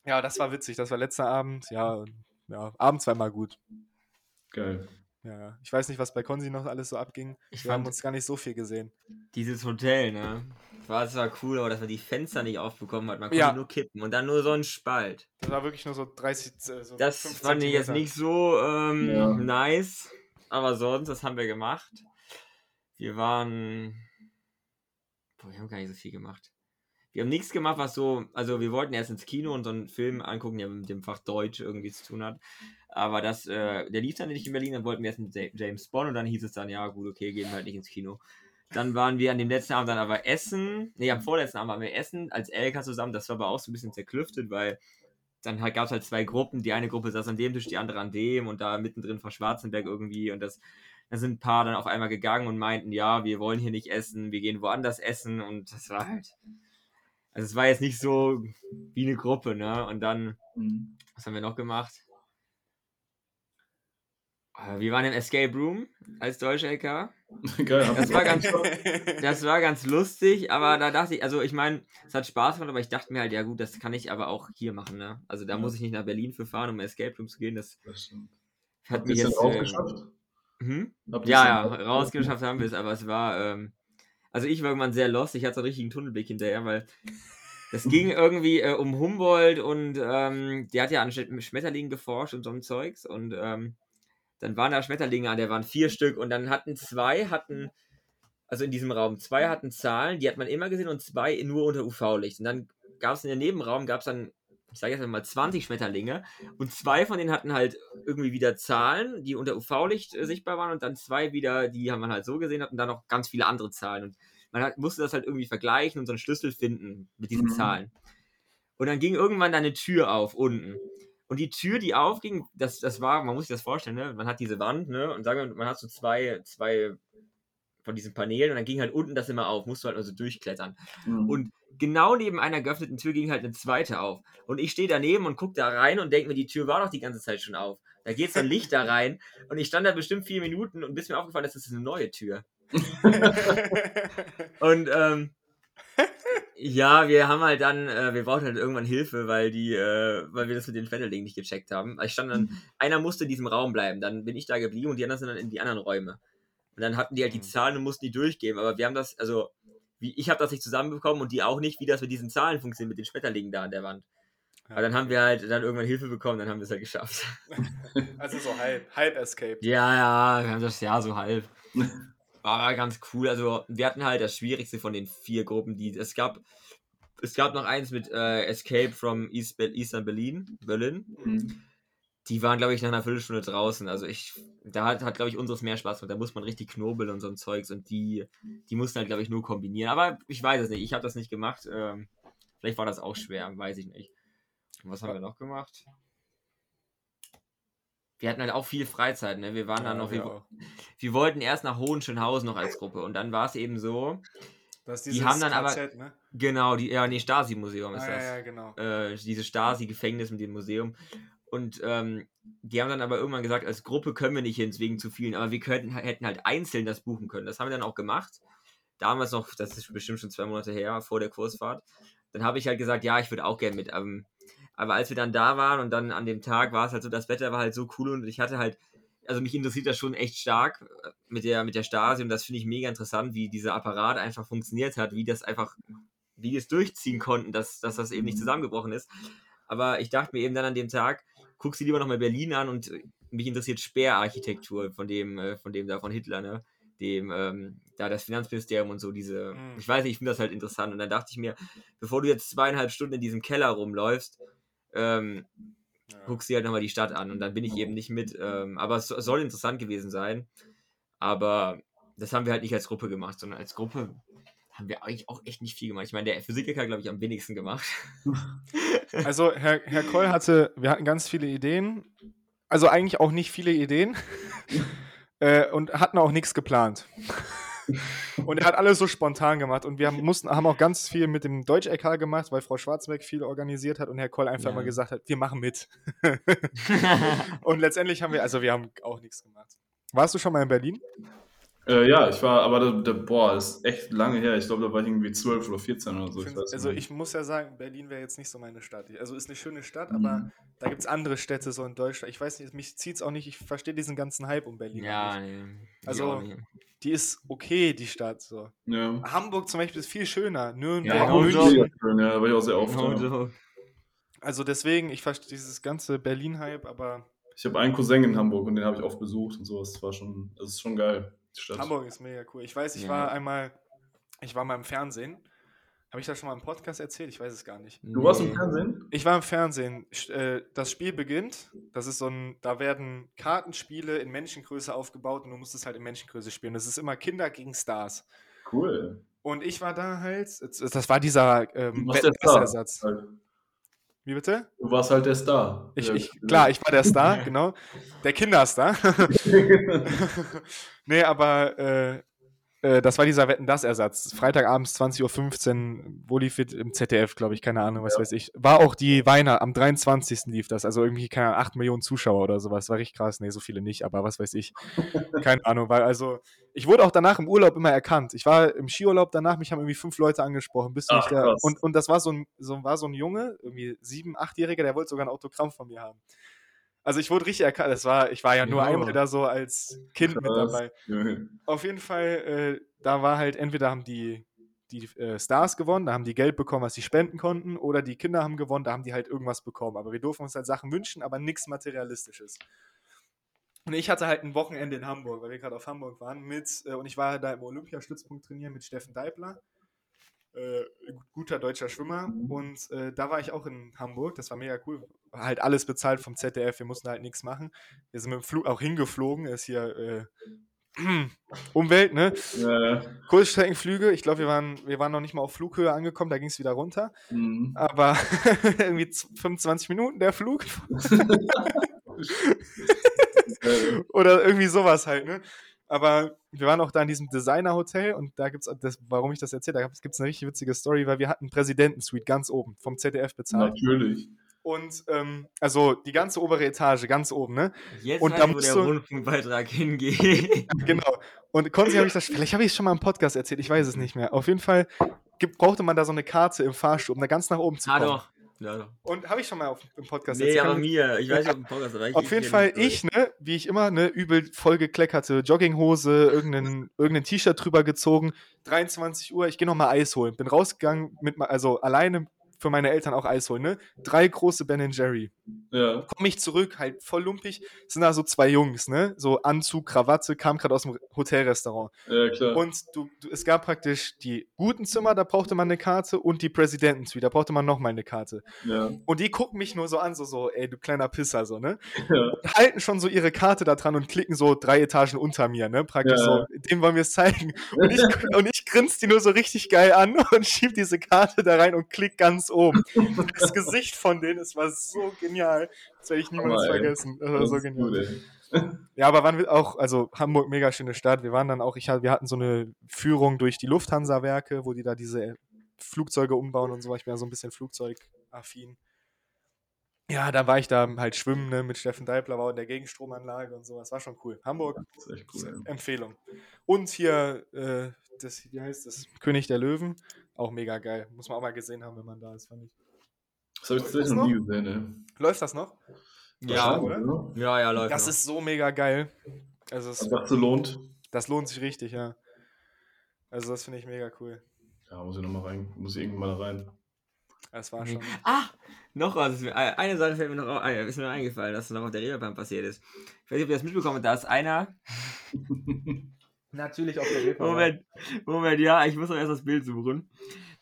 Ja, das war witzig. Das war letzter Abend. Ja, ja abends war mal gut. Geil. Ja. Ich weiß nicht, was bei Konzi noch alles so abging. Ich Wir haben uns gar nicht so viel gesehen. Dieses Hotel, ne? War zwar cool, aber dass man die Fenster nicht aufbekommen hat. Man konnte Ja. nur kippen und dann nur so ein Spalt. Das war wirklich nur so 30, äh, so Das 5 fand ich jetzt nicht so ähm, Ja. nice. Aber sonst, das haben wir gemacht. Wir waren. Boah, wir haben gar nicht so viel gemacht. Wir haben nichts gemacht, was so. Also, wir wollten erst ins Kino und so einen Film angucken, der mit dem Fach Deutsch irgendwie zu tun hat. Aber das, äh, der lief dann nicht in Berlin, dann wollten wir erst mit Ja- James Bond und dann hieß es dann, ja, gut, okay, gehen wir halt nicht ins Kino. Dann waren wir an dem letzten Abend dann aber essen. Nee, am vorletzten Abend waren wir essen als Elka zusammen. Das war aber auch so ein bisschen zerklüftet, weil dann halt, gab es halt zwei Gruppen. Die eine Gruppe saß an dem Tisch, die andere an dem und da mittendrin war Schwarzenberg irgendwie und das, da sind ein paar dann auf einmal gegangen und meinten, ja, wir wollen hier nicht essen, wir gehen woanders essen und das war halt, also es war jetzt nicht so wie eine Gruppe, ne? Und dann, Mhm. was haben wir noch gemacht? Äh, Wir waren im Escape Room als Deutsch-LK. Geil. Das war ganz, das war ganz lustig, aber da dachte ich, also ich meine, es hat Spaß gemacht, aber ich dachte mir halt, ja gut, das kann ich aber auch hier machen, ne? Also da Ja. muss ich nicht nach Berlin für fahren, um Escape Room zu gehen. Das Das hat mich jetzt. Äh, hm? Ja, ja, rausgeschafft haben wir es, aber es war, ähm, also ich war irgendwann sehr lost, ich hatte so einen richtigen Tunnelblick hinterher, weil [LAUGHS] das ging irgendwie äh, um Humboldt und ähm, der hat ja an Sch- Schmetterlingen geforscht und so ein Zeugs und ähm, dann waren da Schmetterlinge an der Wand, vier Stück und dann hatten zwei, hatten, also in diesem Raum, zwei hatten Zahlen, die hat man immer gesehen und zwei nur unter UV-Licht und dann gab es in dem Nebenraum, gab es dann, ich sage jetzt mal 20 Schmetterlinge und zwei von denen hatten halt irgendwie wieder Zahlen, die unter UV-Licht äh, sichtbar waren und dann zwei wieder, die haben man halt so gesehen hat und dann noch ganz viele andere Zahlen. Und man hat, musste das halt irgendwie vergleichen und so einen Schlüssel finden mit diesen Mhm. Zahlen. Und dann ging irgendwann da eine Tür auf unten. Und die Tür, die aufging, das, das war, man muss sich das vorstellen, ne? man hat diese Wand, ne? und sagen wir, man hat so zwei, zwei von diesen Paneelen und dann ging halt unten das immer auf, musst du halt also durchklettern. Mhm. Und genau neben einer geöffneten Tür ging halt eine zweite auf. Und ich stehe daneben und gucke da rein und denke mir, die Tür war doch die ganze Zeit schon auf. Da geht so ein Licht da rein. Und ich stand da bestimmt vier Minuten und bis mir aufgefallen ist, das ist eine neue Tür. [LAUGHS] Und ähm, ja, wir haben halt dann, äh, wir brauchten halt irgendwann Hilfe, weil die, äh, weil wir das mit den Schmetterlingen nicht gecheckt haben. Also ich stand dann, einer musste in diesem Raum bleiben, dann bin ich da geblieben und die anderen sind dann in die anderen Räume. Und dann hatten die halt die Mhm. Zahlen und mussten die durchgeben. Aber wir haben das, also, wie, ich habe das nicht zusammenbekommen und die auch nicht, wie das mit diesen Zahlen funktioniert, mit den Schmetterlingen da an der Wand. Aber dann haben wir halt dann irgendwann Hilfe bekommen, dann haben wir es halt geschafft. [LAUGHS] Also so halb, halb escaped. Ja, ja, wir haben das ja so halb. [LAUGHS] War ganz cool. Also, wir hatten halt das Schwierigste von den vier Gruppen, die es gab. Es gab noch eins mit äh, Escape from East Eastern Berlin, Berlin. Mhm. Die waren, glaube ich, nach einer Viertelstunde draußen. Also ich, da hat, hat glaube ich, unseres mehr Spaß gemacht. Da muss man richtig knobeln und so ein Zeugs und die, die mussten halt, glaube ich, nur kombinieren. Aber ich weiß es nicht. Ich habe das nicht gemacht. Ähm, vielleicht war das auch schwer, weiß ich nicht. Und was haben wir noch gemacht? Wir hatten halt auch viel Freizeit, ne? Wir waren dann noch, wir auch. wir wollten erst nach Hohenschönhausen noch als Gruppe und dann war es eben so, die haben dann aber- KZ, ne? genau, die, ja, nee, Stasi-Museum ist Ah, das. ja, ja, genau. Äh, dieses Stasi-Gefängnis mit dem Museum. Und ähm, die haben dann aber irgendwann gesagt, als Gruppe können wir nicht hin, wegen zu vielen, aber wir könnten, hätten halt einzeln das buchen können. Das haben wir dann auch gemacht. Damals noch, das ist bestimmt schon zwei Monate her, vor der Kursfahrt. Dann habe ich halt gesagt, ja, ich würde auch gerne mit. Ähm, aber als wir dann da waren und dann an dem Tag war es halt so, das Wetter war halt so cool und ich hatte halt, also mich interessiert das schon echt stark äh, mit der, mit der Stasi und das finde ich mega interessant, wie dieser Apparat einfach funktioniert hat, wie das einfach, wie die es durchziehen konnten, dass, dass das eben nicht zusammengebrochen ist. Aber ich dachte mir eben dann an dem Tag, guckst du lieber nochmal Berlin an und äh, mich interessiert Speerarchitektur von dem, äh, von dem da von Hitler, ne? Dem, ähm, da das Finanzministerium und so, diese, Mhm. ich weiß nicht, ich finde das halt interessant. Und dann dachte ich mir, bevor du jetzt zweieinhalb Stunden in diesem Keller rumläufst, ähm, Ja. guckst dir halt nochmal die Stadt an und dann bin ich eben nicht mit. Ähm, aber es so- soll interessant gewesen sein. Aber das haben wir halt nicht als Gruppe gemacht, sondern als Gruppe haben wir eigentlich auch echt nicht viel gemacht. Ich meine, der Physiker, glaube ich, am wenigsten gemacht. [LAUGHS] Also Herr, Herr Koll hatte, wir hatten ganz viele Ideen, also eigentlich auch nicht viele Ideen [LAUGHS] äh, und hatten auch nichts geplant. Und er hat alles so spontan gemacht und wir haben, mussten, haben auch ganz viel mit dem Deutsch-LK gemacht, weil Frau Schwarzenberg viel organisiert hat und Herr Koll einfach Ja. mal gesagt hat, wir machen mit. [LAUGHS] und letztendlich haben wir, also wir haben auch nichts gemacht. Warst du schon mal in Berlin? Äh, ja, ich war, aber da, da, boah, ist echt lange her. Ich glaube, da war ich irgendwie 12 oder 14 oder so. Ich Find- weiß also nicht. ich muss ja sagen, Berlin wäre jetzt nicht so meine Stadt. Also ist eine schöne Stadt, Mhm. aber da gibt es andere Städte so in Deutschland. Ich weiß nicht, mich zieht es auch nicht, ich verstehe diesen ganzen Hype um Berlin. ja, nicht. nee. Also. Die ist okay, die Stadt. So. Ja. Hamburg zum Beispiel ist viel schöner. Nürnberg, Ja, Hamburg ist München. mega schön, ja, da war ich auch sehr oft. Genau ja. so. Also deswegen, ich verstehe dieses ganze Berlin-Hype, aber Ich habe einen Cousin in Hamburg und den habe ich oft besucht und sowas. Das war schon, das ist schon geil, Stadt. Hamburg ist mega cool. Ich weiß, ich Ja. war einmal, ich war mal im Fernsehen. Habe ich das schon mal im Podcast erzählt? Ich weiß es gar nicht. Du warst im. Fernsehen? Ich war im Fernsehen. Äh, Das Spiel beginnt. Das ist so ein, da werden Kartenspiele in Menschengröße aufgebaut und du musst es halt in Menschengröße spielen. Das ist immer Kinder gegen Stars. Cool. Und ich war da halt, das war dieser ähm. Wetten-das-Ersatz. Halt. Wie bitte? Du warst halt der Star. Ich, ich, klar, ich war der Star, [LAUGHS] genau. Der Kinderstar. [LAUGHS] [LAUGHS] nee, aber äh, äh, das war dieser Wetten-Das-Ersatz. Freitagabends 20.15 Uhr, wo lief es im ZDF, glaube ich, keine Ahnung, was weiß ich. War auch die Weihnacht, am 23. lief das, also irgendwie, keine Ahnung, 8 Millionen Zuschauer oder sowas. War richtig krass. Nee, so viele nicht, aber was weiß ich. [LAUGHS] Keine Ahnung, weil also, ich wurde auch danach im Urlaub immer erkannt. Ich war im Skiurlaub danach, mich haben irgendwie fünf Leute angesprochen. Bist du Ach, nicht der? Und, und das war so ein, so, war so ein Junge, irgendwie sieben, achtjähriger, der wollte sogar ein Autogramm von mir haben. Also ich wurde richtig erkannt. Das war, ich war ja nur Ja. einmal da so als Kind mit Krass. dabei. Ja. Auf jeden Fall, äh, da war halt, entweder haben die, die äh, Stars gewonnen, da haben die Geld bekommen, was sie spenden konnten, oder die Kinder haben gewonnen, da haben die halt irgendwas bekommen. Aber wir durften uns halt Sachen wünschen, aber nichts Materialistisches. Und ich hatte halt ein Wochenende in Hamburg, weil wir gerade auf Hamburg waren, mit, äh, und ich war da im Olympiastützpunkt trainieren mit Steffen Deibler, äh, guter deutscher Schwimmer. Und äh, da war ich auch in Hamburg, das war mega cool. Halt alles bezahlt vom ZDF, wir mussten halt nichts machen. Wir sind mit dem Flug auch hingeflogen, ist hier äh, [CLEARS THROAT] Umwelt, ne? Ja. Kurzstreckenflüge, ich glaube, wir waren, wir waren noch nicht mal auf Flughöhe angekommen, da ging es wieder runter. Mhm. Aber [LAUGHS] irgendwie z- 25 Minuten der Flug [LAUGHS] oder irgendwie sowas halt, ne? Aber wir waren auch da in diesem Designer-Hotel und da gibt es, warum ich das erzähle, da gibt es eine richtig witzige Story, weil wir hatten Präsidentensuite ganz oben, vom ZDF bezahlt. Natürlich. Und ähm, also die ganze obere Etage, ganz oben, ne? Jetzt Und ich, wo der Rundfunkbeitrag hingeht. [LAUGHS] Genau. Und Konzi habe ich das, vielleicht habe ich es schon mal im Podcast erzählt, ich weiß es nicht mehr. Auf jeden Fall brauchte man da so eine Karte im Fahrstuhl, um da ganz nach oben zu ah kommen. doch. Ja, doch. Und habe ich schon mal auf, im Podcast Nee, erzählt. aber Kann- mir. Ich weiß nicht, ob ein Podcast aber ich Auf jeden Fall ich, ne, wie ich immer, ne, übel voll gekleckerte Jogginghose, irgendein, irgendein T-Shirt drüber gezogen, 23 Uhr, ich gehe nochmal Eis holen. Bin rausgegangen, mit, also alleine für meine Eltern auch Eis holen, ne? Drei große Ben Jerry. Ja. Komme ich zurück, halt voll lumpig, sind da so zwei Jungs, ne? So Anzug, Krawatte, kam gerade aus dem Hotelrestaurant. Ja, klar. Und du, du, es gab praktisch die guten Zimmer, da brauchte man eine Karte, und die Präsidentensuite, da brauchte man nochmal eine Karte. ja. Und die gucken mich nur so an, so, so, ey, du kleiner Pisser, so, ne? [LAUGHS] Ja. halten schon so ihre Karte da dran und klicken so drei Etagen unter mir, ne? Praktisch Ja. so, dem wollen wir es zeigen. Und ich, [LAUGHS] und ich grinse die nur so richtig geil an [LAUGHS] und schieb diese Karte da rein und klick ganz oben. Das Gesicht von denen, es war so genial. Das werde ich niemals ey. vergessen. Das war Das so genial. gut. Ja, aber waren wir auch, also Hamburg, mega schöne Stadt. Wir waren dann auch, ich, wir hatten so eine Führung durch die Lufthansa-Werke, wo die da diese Flugzeuge umbauen und so. Ich bin ja so ein bisschen flugzeugaffin. Ja, da war ich da halt schwimmen ne, mit Steffen Deibler, war in der Gegenstromanlage und sowas. War schon cool. Hamburg, cool. Empfehlung. Und hier, äh, das, wie heißt das? König der Löwen. Auch mega geil. Muss man auch mal gesehen haben, wenn man da ist, fand ich. Das habe ich tatsächlich noch nie gesehen, ey. Läuft das noch? Ja, oder? oder? ja, ja, läuft. Das noch. ist so mega geil. Also, es, du, lohnt? das lohnt sich richtig, ja. Also, das finde ich mega cool. Ja, muss ich nochmal rein. Muss ich irgendwann mal da rein. Es war Mhm. schon. Ah, noch was. ist mir- Eine Sache fällt mir noch ein- ist mir noch eingefallen, dass noch auf der Reeperbahn passiert ist. Ich weiß nicht, ob ihr das mitbekommen habt, da ist einer, [LAUGHS] [LAUGHS] Natürlich auf der Reeperbahn. Moment, Moment, ja, ich muss doch erst das Bild suchen.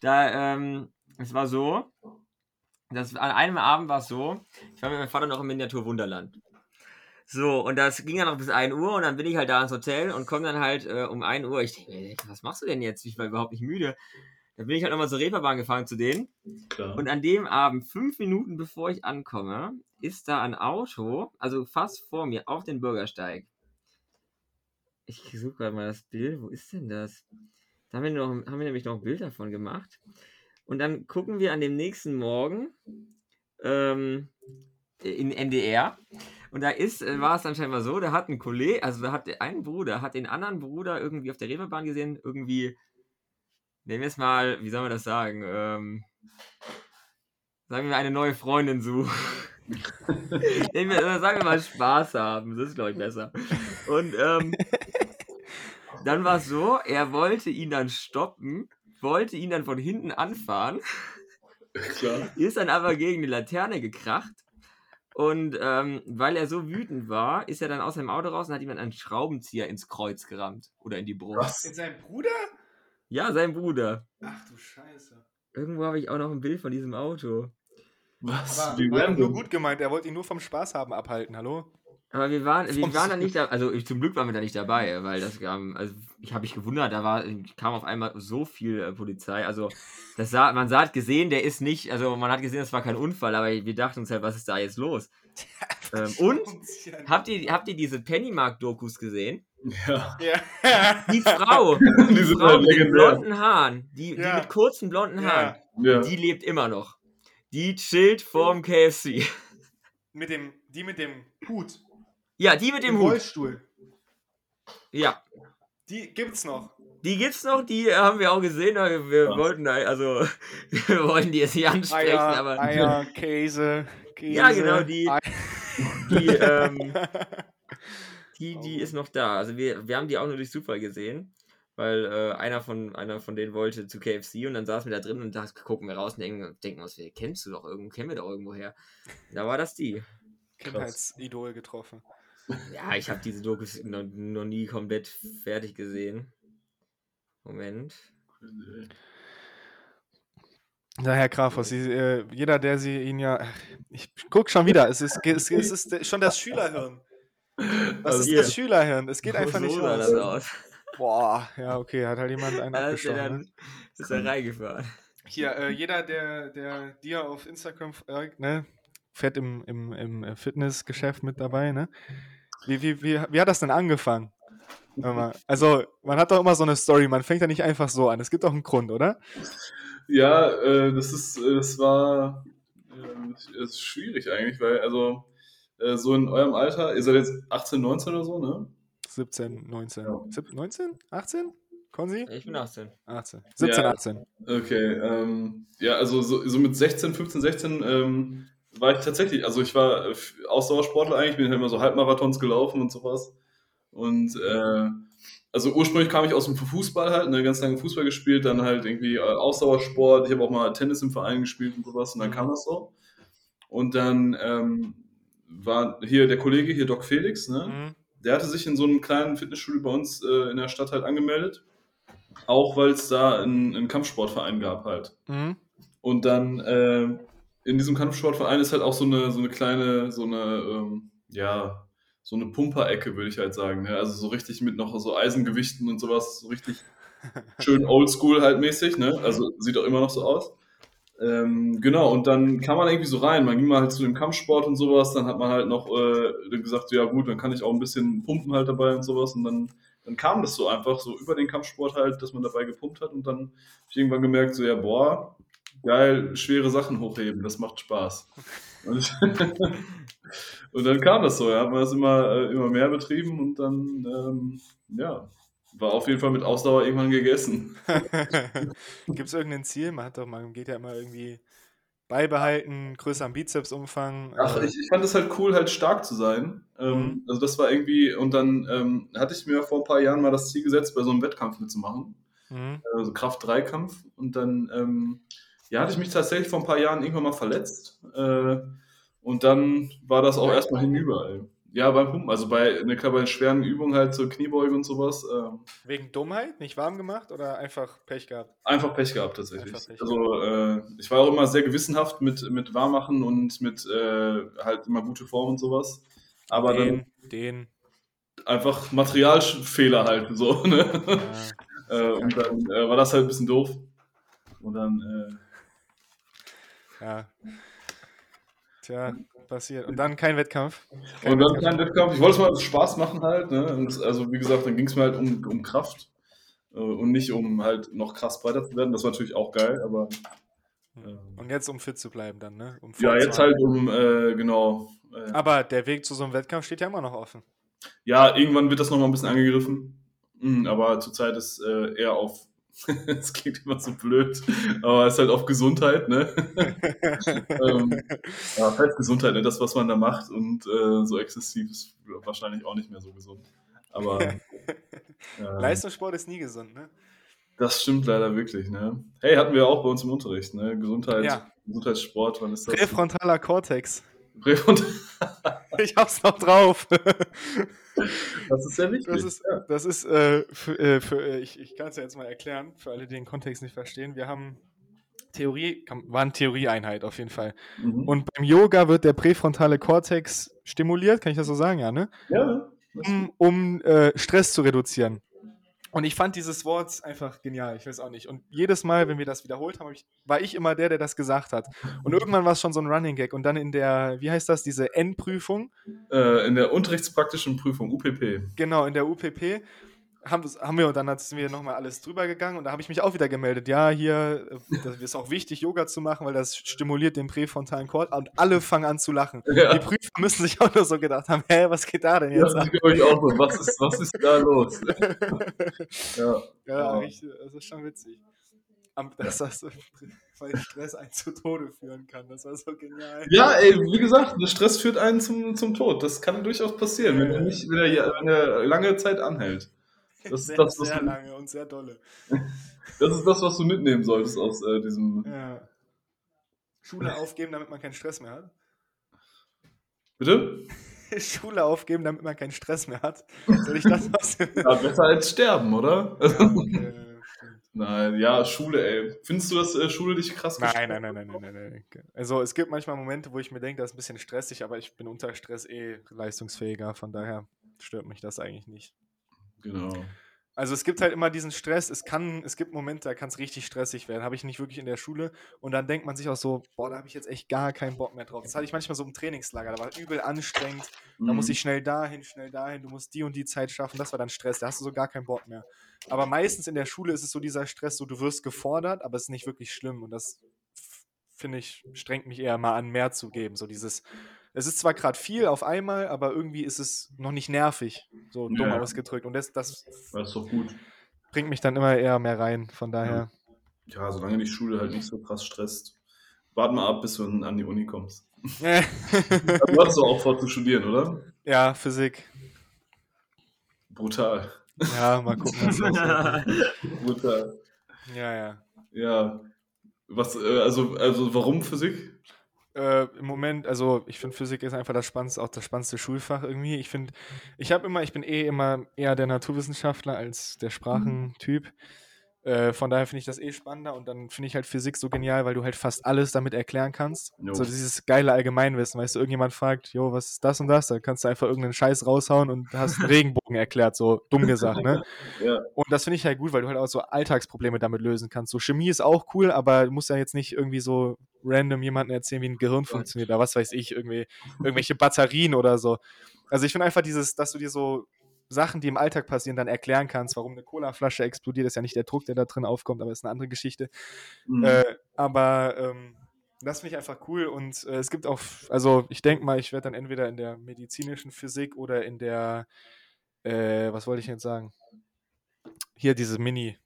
Da, ähm, es war so, das, an einem Abend war es so, ich war mit meinem Vater noch im Miniatur Wunderland. So, und das ging dann noch bis 1 Uhr und dann bin ich halt da ins Hotel und komme dann halt äh, um 1 Uhr. Ich denke, was machst du denn jetzt? Ich war überhaupt nicht müde. Dann bin ich halt nochmal zur Reeperbahn gefahren zu denen. Klar. Und an dem Abend, fünf Minuten bevor ich ankomme, ist da ein Auto, also fast vor mir, auf den Bürgersteig. Ich suche gerade mal das Bild. Wo ist denn das? Da haben wir, noch, haben wir nämlich noch ein Bild davon gemacht. Und dann gucken wir an dem nächsten Morgen ähm, in NDR. Und da ist, äh, war es dann scheinbar so, da hat ein Kollege, also da hat der- ein Bruder, hat den anderen Bruder irgendwie auf der Reeperbahn gesehen, irgendwie, nehmen wir es mal, wie soll man das sagen, ähm, sagen wir eine neue Freundin suchen. [LAUGHS] sagen wir mal Spaß haben, das ist glaube ich besser. Und ähm, dann war es so, er wollte ihn dann stoppen, wollte ihn dann von hinten anfahren Klar. ist dann aber gegen die Laterne gekracht. Und ähm, weil er so wütend war, ist er dann aus seinem Auto raus und hat jemand einen Schraubenzieher ins Kreuz gerammt. Oder in die Brust. Was? Mit seinem Bruder? Ja, sein Bruder. Ach du Scheiße. Irgendwo habe ich auch noch ein Bild von diesem Auto. Was? Aber Wie war nur gut gemeint, er wollte ihn nur vom Spaß haben abhalten, hallo? Aber wir waren, wir waren da [LAUGHS] nicht da, also ich, zum Glück waren wir da nicht dabei, weil das kam, also ich habe mich gewundert, da war, kam auf einmal so viel äh, Polizei. Also das sah, man sah, hat gesehen, der ist nicht, also man hat gesehen, das war kein Unfall, aber wir dachten uns halt, was ist da jetzt los? [LAUGHS] ähm, und habt ihr, habt ihr diese Pennymark-Dokus gesehen? Ja. Ja. [LAUGHS] Die Frau, Die die sind Frau halt mit den blonden Haaren, die, die Ja. mit kurzen blonden Haaren, ja. Ja. die lebt immer noch. Die chillt vorm KFC. Mit dem, die mit dem Hut. Ja, die mit dem Im Hut. Rollstuhl. Ja, Die gibt's noch. die gibt's noch, die äh, haben wir auch gesehen, aber wir Ja. wollten, also, [LAUGHS] wir wollten die jetzt nicht ansprechen, Eier, aber Eier, Käse, [LAUGHS] Käse. Ja, genau, die- die, ähm, [LAUGHS] die, die ist noch da. Also wir, wir haben die auch nur durch Zufall gesehen, weil äh, einer, von, einer von denen wollte zu KFC und dann saßen wir da drin und da gucken wir raus und denken, denken uns, wer kennst du doch irgendwo, kennen wir doch irgendwo her. Da war das die. Kindheitsidol getroffen. Ja, ich habe diese Dokus noch, noch nie komplett fertig gesehen. Moment. Na, Herr Grafos, Sie, äh, jeder, der Sie ihn ja. Ich guck schon wieder, es ist, es, es ist schon das Schülerhirn. Was Also ist hier. das Schülerhirn? Es geht einfach so nicht das aus. Boah, ja, okay, hat halt jemand einen ist er abgestochen. dann Ne? ist er reingefahren. Hier, äh, jeder, der, der dir auf Instagram folgt, ne, fährt im, im, im äh, Fitnessgeschäft mit dabei, ne? Wie, wie, wie, wie hat das denn angefangen? Also, man hat doch immer so eine Story, man fängt ja nicht einfach so an. Es gibt doch einen Grund, oder? Ja, äh, das ist, das war, äh, das ist schwierig eigentlich, weil, also, äh, so in eurem Alter, ihr seid jetzt 18, 19 oder so, ne? 17, 19. Ja. Sieb- 19? 18? Konzi? Ich bin 18. 18. 17, Ja. 18. Okay, ähm, ja, also so, so mit 16, 15, 16 ähm, war ich tatsächlich, also ich war äh, Ausdauersportler eigentlich, bin halt immer so Halbmarathons gelaufen und sowas. Und äh, also ursprünglich kam ich aus dem Fußball halt, ne, ganz lange Fußball gespielt, dann halt irgendwie äh, Ausdauersport, ich habe auch mal Tennis im Verein gespielt und sowas und dann kam das so. Und dann ähm, war hier der Kollege, hier Doc Felix, ne? Mhm. der hatte sich in so einem kleinen Fitnessstudio bei uns äh, in der Stadt halt angemeldet. Auch weil es da einen, einen Kampfsportverein gab halt. Mhm. Und dann äh, in diesem Kampfsportverein ist halt auch so eine, so eine kleine, so eine, ähm, ja, so eine Pumperecke, würde ich halt sagen. Ne? Also so richtig mit noch so Eisengewichten und sowas, so richtig [LAUGHS] schön oldschool halt mäßig, ne? Also sieht auch immer noch so aus. Ähm, genau, und dann kam man irgendwie so rein. Man ging mal halt zu dem Kampfsport und sowas, dann hat man halt noch äh, gesagt, ja gut, dann kann ich auch ein bisschen pumpen halt dabei und sowas. Und dann, dann kam das so einfach, so über den Kampfsport halt, dass man dabei gepumpt hat. Und dann habe ich irgendwann gemerkt, so ja, boah, geil, schwere Sachen hochheben, das macht Spaß. Und, [LAUGHS] und dann kam das so, ja, hat man das immer, äh, immer mehr betrieben und dann, ähm, ja, war auf jeden Fall mit Ausdauer irgendwann gegessen. [LAUGHS] Gibt es irgendein Ziel? Man hat doch, man geht ja immer irgendwie beibehalten, größeren Bizepsumfang. Ach, äh, ich, ich fand es halt cool, halt stark zu sein. Ähm, Mhm. Also das war irgendwie, und dann ähm, hatte ich mir vor ein paar Jahren mal das Ziel gesetzt, bei so einem Wettkampf mitzumachen. mhm. Also Kraft-3-Kampf. Und dann, ähm, ja, hatte ich mich tatsächlich vor ein paar Jahren irgendwann mal verletzt. Äh, und dann war das auch erstmal hinüber. Ey. Ja, beim Pumpen, also bei, ne, klar, bei schweren Übungen halt so Kniebeugen und sowas. Ähm, Wegen Dummheit, nicht warm gemacht oder einfach Pech gehabt? einfach Pech gehabt tatsächlich. Pech also äh, ich war auch immer sehr gewissenhaft mit, mit Warmmachen und mit äh, halt immer gute Form und sowas. Aber den, den. dann einfach Materialfehler halt so, ne? Ja. [LAUGHS] äh, und dann äh, war das halt ein bisschen doof. Und dann, äh, ja. Tja, passiert. Und dann kein Wettkampf. und dann kein Wettkampf. Ich wollte es mal Spaß machen halt, ne? Und also wie gesagt, dann ging es mir halt um, um Kraft äh, und nicht um halt noch krass breiter zu werden. Das war natürlich auch geil, aber Und jetzt, um fit zu bleiben, dann, ne? Um ja, jetzt halt um, äh, genau. Äh, Aber der Weg zu so einem Wettkampf steht ja immer noch offen. ja, irgendwann wird das nochmal ein bisschen angegriffen. Mm, aber zurzeit ist äh, eher auf, [LAUGHS] es klingt immer so blöd, aber es ist halt auf Gesundheit, ne? [LAUGHS] ähm, ja, das heißt Gesundheit, ne? Das, was man da macht und äh, so exzessiv ist wahrscheinlich auch nicht mehr so gesund. Aber [LAUGHS] äh, Leistungssport ist nie gesund, ne? das stimmt leider wirklich, ne? Hey, hatten wir auch bei uns im Unterricht, ne? Gesundheit, Ja. Gesundheitssport, wann ist das? Präfrontaler Cortex. Präfront- [LAUGHS] Ich hab's noch drauf. das ist sehr wichtig. Das ist, ja. das ist äh, für, äh, für äh, ich, ich kann es ja jetzt mal erklären, für alle, die den Kontext nicht verstehen. Wir haben Theorie, war eine Theorieeinheit auf jeden Fall. Mhm. Und beim Yoga wird der präfrontale Cortex stimuliert, kann ich das so sagen, ja, ne? ja, Um, um äh, Stress zu reduzieren. Und ich fand dieses Wort einfach genial, ich weiß auch nicht. Und jedes Mal, wenn wir das wiederholt haben, war ich immer der, der das gesagt hat. Und irgendwann war es schon so ein Running Gag. Und dann in der, wie heißt das, diese N-Prüfung, Äh, in der unterrichtspraktischen Prüfung, UPP. Genau, in der UPP haben, wir und dann sind wir nochmal alles drüber gegangen und da habe ich mich auch wieder gemeldet. Ja, hier äh, das ist auch wichtig, Yoga zu machen, weil das stimuliert den präfrontalen Kortex und alle fangen an zu lachen. Ja. Die Prüfer müssen sich auch nur so gedacht haben, hä, was geht da denn Ja, jetzt glaube ich auch so. Was ist, was ist da los? [LAUGHS] ja. ja, Ja. das ist schon witzig. Dass das weil Stress einen zu Tode führen kann, das war so genial. ja, ey, wie gesagt, Stress führt einen zum, zum Tod. Das kann durchaus passieren, wenn er, nicht, wenn er ja- wenn er lange Zeit anhält. Das ist sehr, das, was sehr du- lange und sehr dolle. [LAUGHS] Das ist das, was du mitnehmen solltest aus äh, diesem. Ja. Schule aufgeben, damit man keinen Stress mehr hat. Bitte? [LAUGHS] Schule aufgeben, damit man keinen Stress mehr hat. Soll ich das [LAUGHS] dem. Ja, besser als sterben, oder? Ja, okay. Nein, ja, Schule, ey. Findest du, dass äh, Schule dich krass nein, nein, nein, nein, nein, nein, nein. Also es gibt manchmal Momente, wo ich mir denke, das ist ein bisschen stressig, aber ich bin unter Stress eh leistungsfähiger, von daher stört mich das eigentlich nicht. Genau. Also es gibt halt immer diesen Stress, es kann, es gibt Momente, da kann es richtig stressig werden. Habe ich nicht wirklich in der Schule. Und dann denkt man sich auch so, boah, da habe ich jetzt echt gar keinen Bock mehr drauf. Das hatte ich manchmal so im Trainingslager, da war übel anstrengend. Da muss Mhm. ich schnell dahin, schnell dahin, du musst die und die Zeit schaffen. Das war dann Stress, da hast du so gar keinen Bock mehr. Aber meistens in der Schule ist es so dieser Stress, so du wirst gefordert, aber es ist nicht wirklich schlimm. Und das finde ich, strengt mich eher mal an, mehr zu geben. So dieses, es ist zwar gerade viel auf einmal, aber irgendwie ist es noch nicht nervig, so dumm Ja. ausgedrückt. Und das, das Das ist doch gut. bringt mich dann immer eher mehr rein. Von daher. Ja, solange die Schule halt nicht so krass stresst. Warte mal ab, bis du an die Uni kommst. [LAUGHS] Ja, Du hattest doch auch vor zu studieren, oder? ja Physik. Brutal. Ja, mal gucken. [LAUGHS] Brutal. Ja, ja. Ja. Was, äh, also, also warum Physik? Äh, Im Moment, also ich finde Physik ist einfach das spannendste, auch das spannendste Schulfach irgendwie. Ich finde, ich habe immer, ich bin eh immer eher der Naturwissenschaftler als der Sprachentyp. Äh, von daher finde ich das eh spannender und dann finde ich halt Physik so genial, weil du halt fast alles damit erklären kannst. Jo. So dieses geile Allgemeinwissen, weißt du, irgendjemand fragt, jo, was ist das und das, dann kannst du einfach irgendeinen Scheiß raushauen und hast einen [LAUGHS] Regenbogen erklärt, so dumm gesagt, ne? [LAUGHS] Ja. Und das finde ich halt gut, weil du halt auch so Alltagsprobleme damit lösen kannst. So Chemie ist auch cool, aber du musst ja jetzt nicht irgendwie so random jemandem erzählen, wie ein Gehirn funktioniert oder was weiß ich, irgendwie irgendwelche Batterien oder so. Also ich finde einfach dieses, dass du dir so Sachen, die im Alltag passieren, dann erklären kannst, warum eine Colaflasche explodiert, ist ja nicht der Druck, der da drin aufkommt, aber ist eine andere Geschichte. Mhm. Äh, aber ähm, das finde ich einfach cool und äh, es gibt auch, also ich denke mal, ich werde dann entweder in der medizinischen Physik oder in der, äh, was wollte ich jetzt sagen? Hier diese Mini,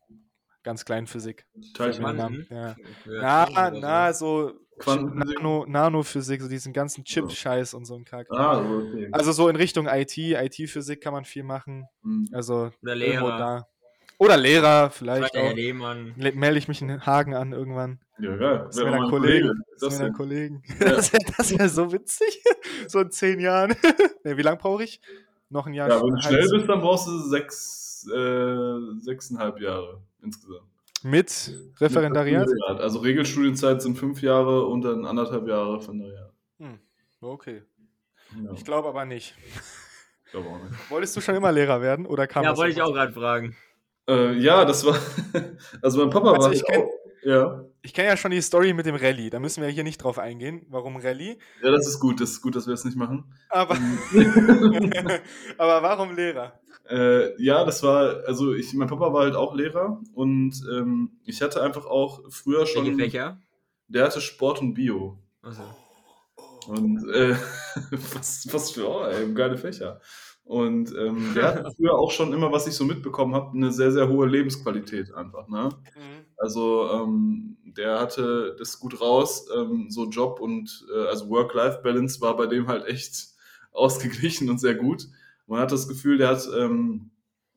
ganz kleinen Physik. Teilchen. Ja. Ja, Na, na, so? Nano, Nanophysik, so diesen ganzen Chip-Scheiß und so ein Kack. Ah, okay. Also so in Richtung IT, IT-Physik kann man viel machen. Mhm. Also Oder Lehrer. da. Oder Lehrer, vielleicht Vielleicht der Herr auch. Lehmann. Le- Melde ich mich in Hagen an irgendwann. Ja, geil. Das Wäre mal dann Kollegen. Das wäre? Kollegen. Ja. [LAUGHS] Das wäre das wär so witzig. [LAUGHS] So in zehn Jahren. [LAUGHS] nee, wie lange brauche ich? Noch ein Jahr. Ja, wenn du schnell bist, dann brauchst du sechs, äh, sechseinhalb Jahre insgesamt. Mit Referendariat? Also Regelstudienzeit sind fünf Jahre und dann anderthalb Jahre Referendariat. Hm, okay. Ja, Ich glaube aber nicht. ich glaube auch nicht. Wolltest du schon immer Lehrer werden oder kam Ja, wollte ich auch gerade fragen. Äh, ja, das war. [LAUGHS] Also mein Papa Also war. ich halt kenn- auch, ja. Ich kenne ja schon die Story mit dem Rallye. Da müssen wir hier nicht drauf eingehen. Warum Rallye? ja, das ist gut. Das ist gut, dass wir es nicht machen. Aber, [LAUGHS] aber warum Lehrer? Äh, ja, das war, also ich, mein Papa war halt auch Lehrer und ähm, ich hatte einfach auch früher Welche schon, Fächer? der hatte Sport und Bio. Achso. Und äh, [LAUGHS] was, was für, oh, ey, geile Fächer. Und ähm, der hatte [LAUGHS] früher auch schon immer, was ich so mitbekommen habe, eine sehr, sehr hohe Lebensqualität einfach. Ne? Mhm. Also ähm, der hatte das gut raus, ähm, so Job und äh, also Work-Life-Balance war bei dem halt echt [LAUGHS] ausgeglichen und sehr gut. Man hat das Gefühl, der hat ähm,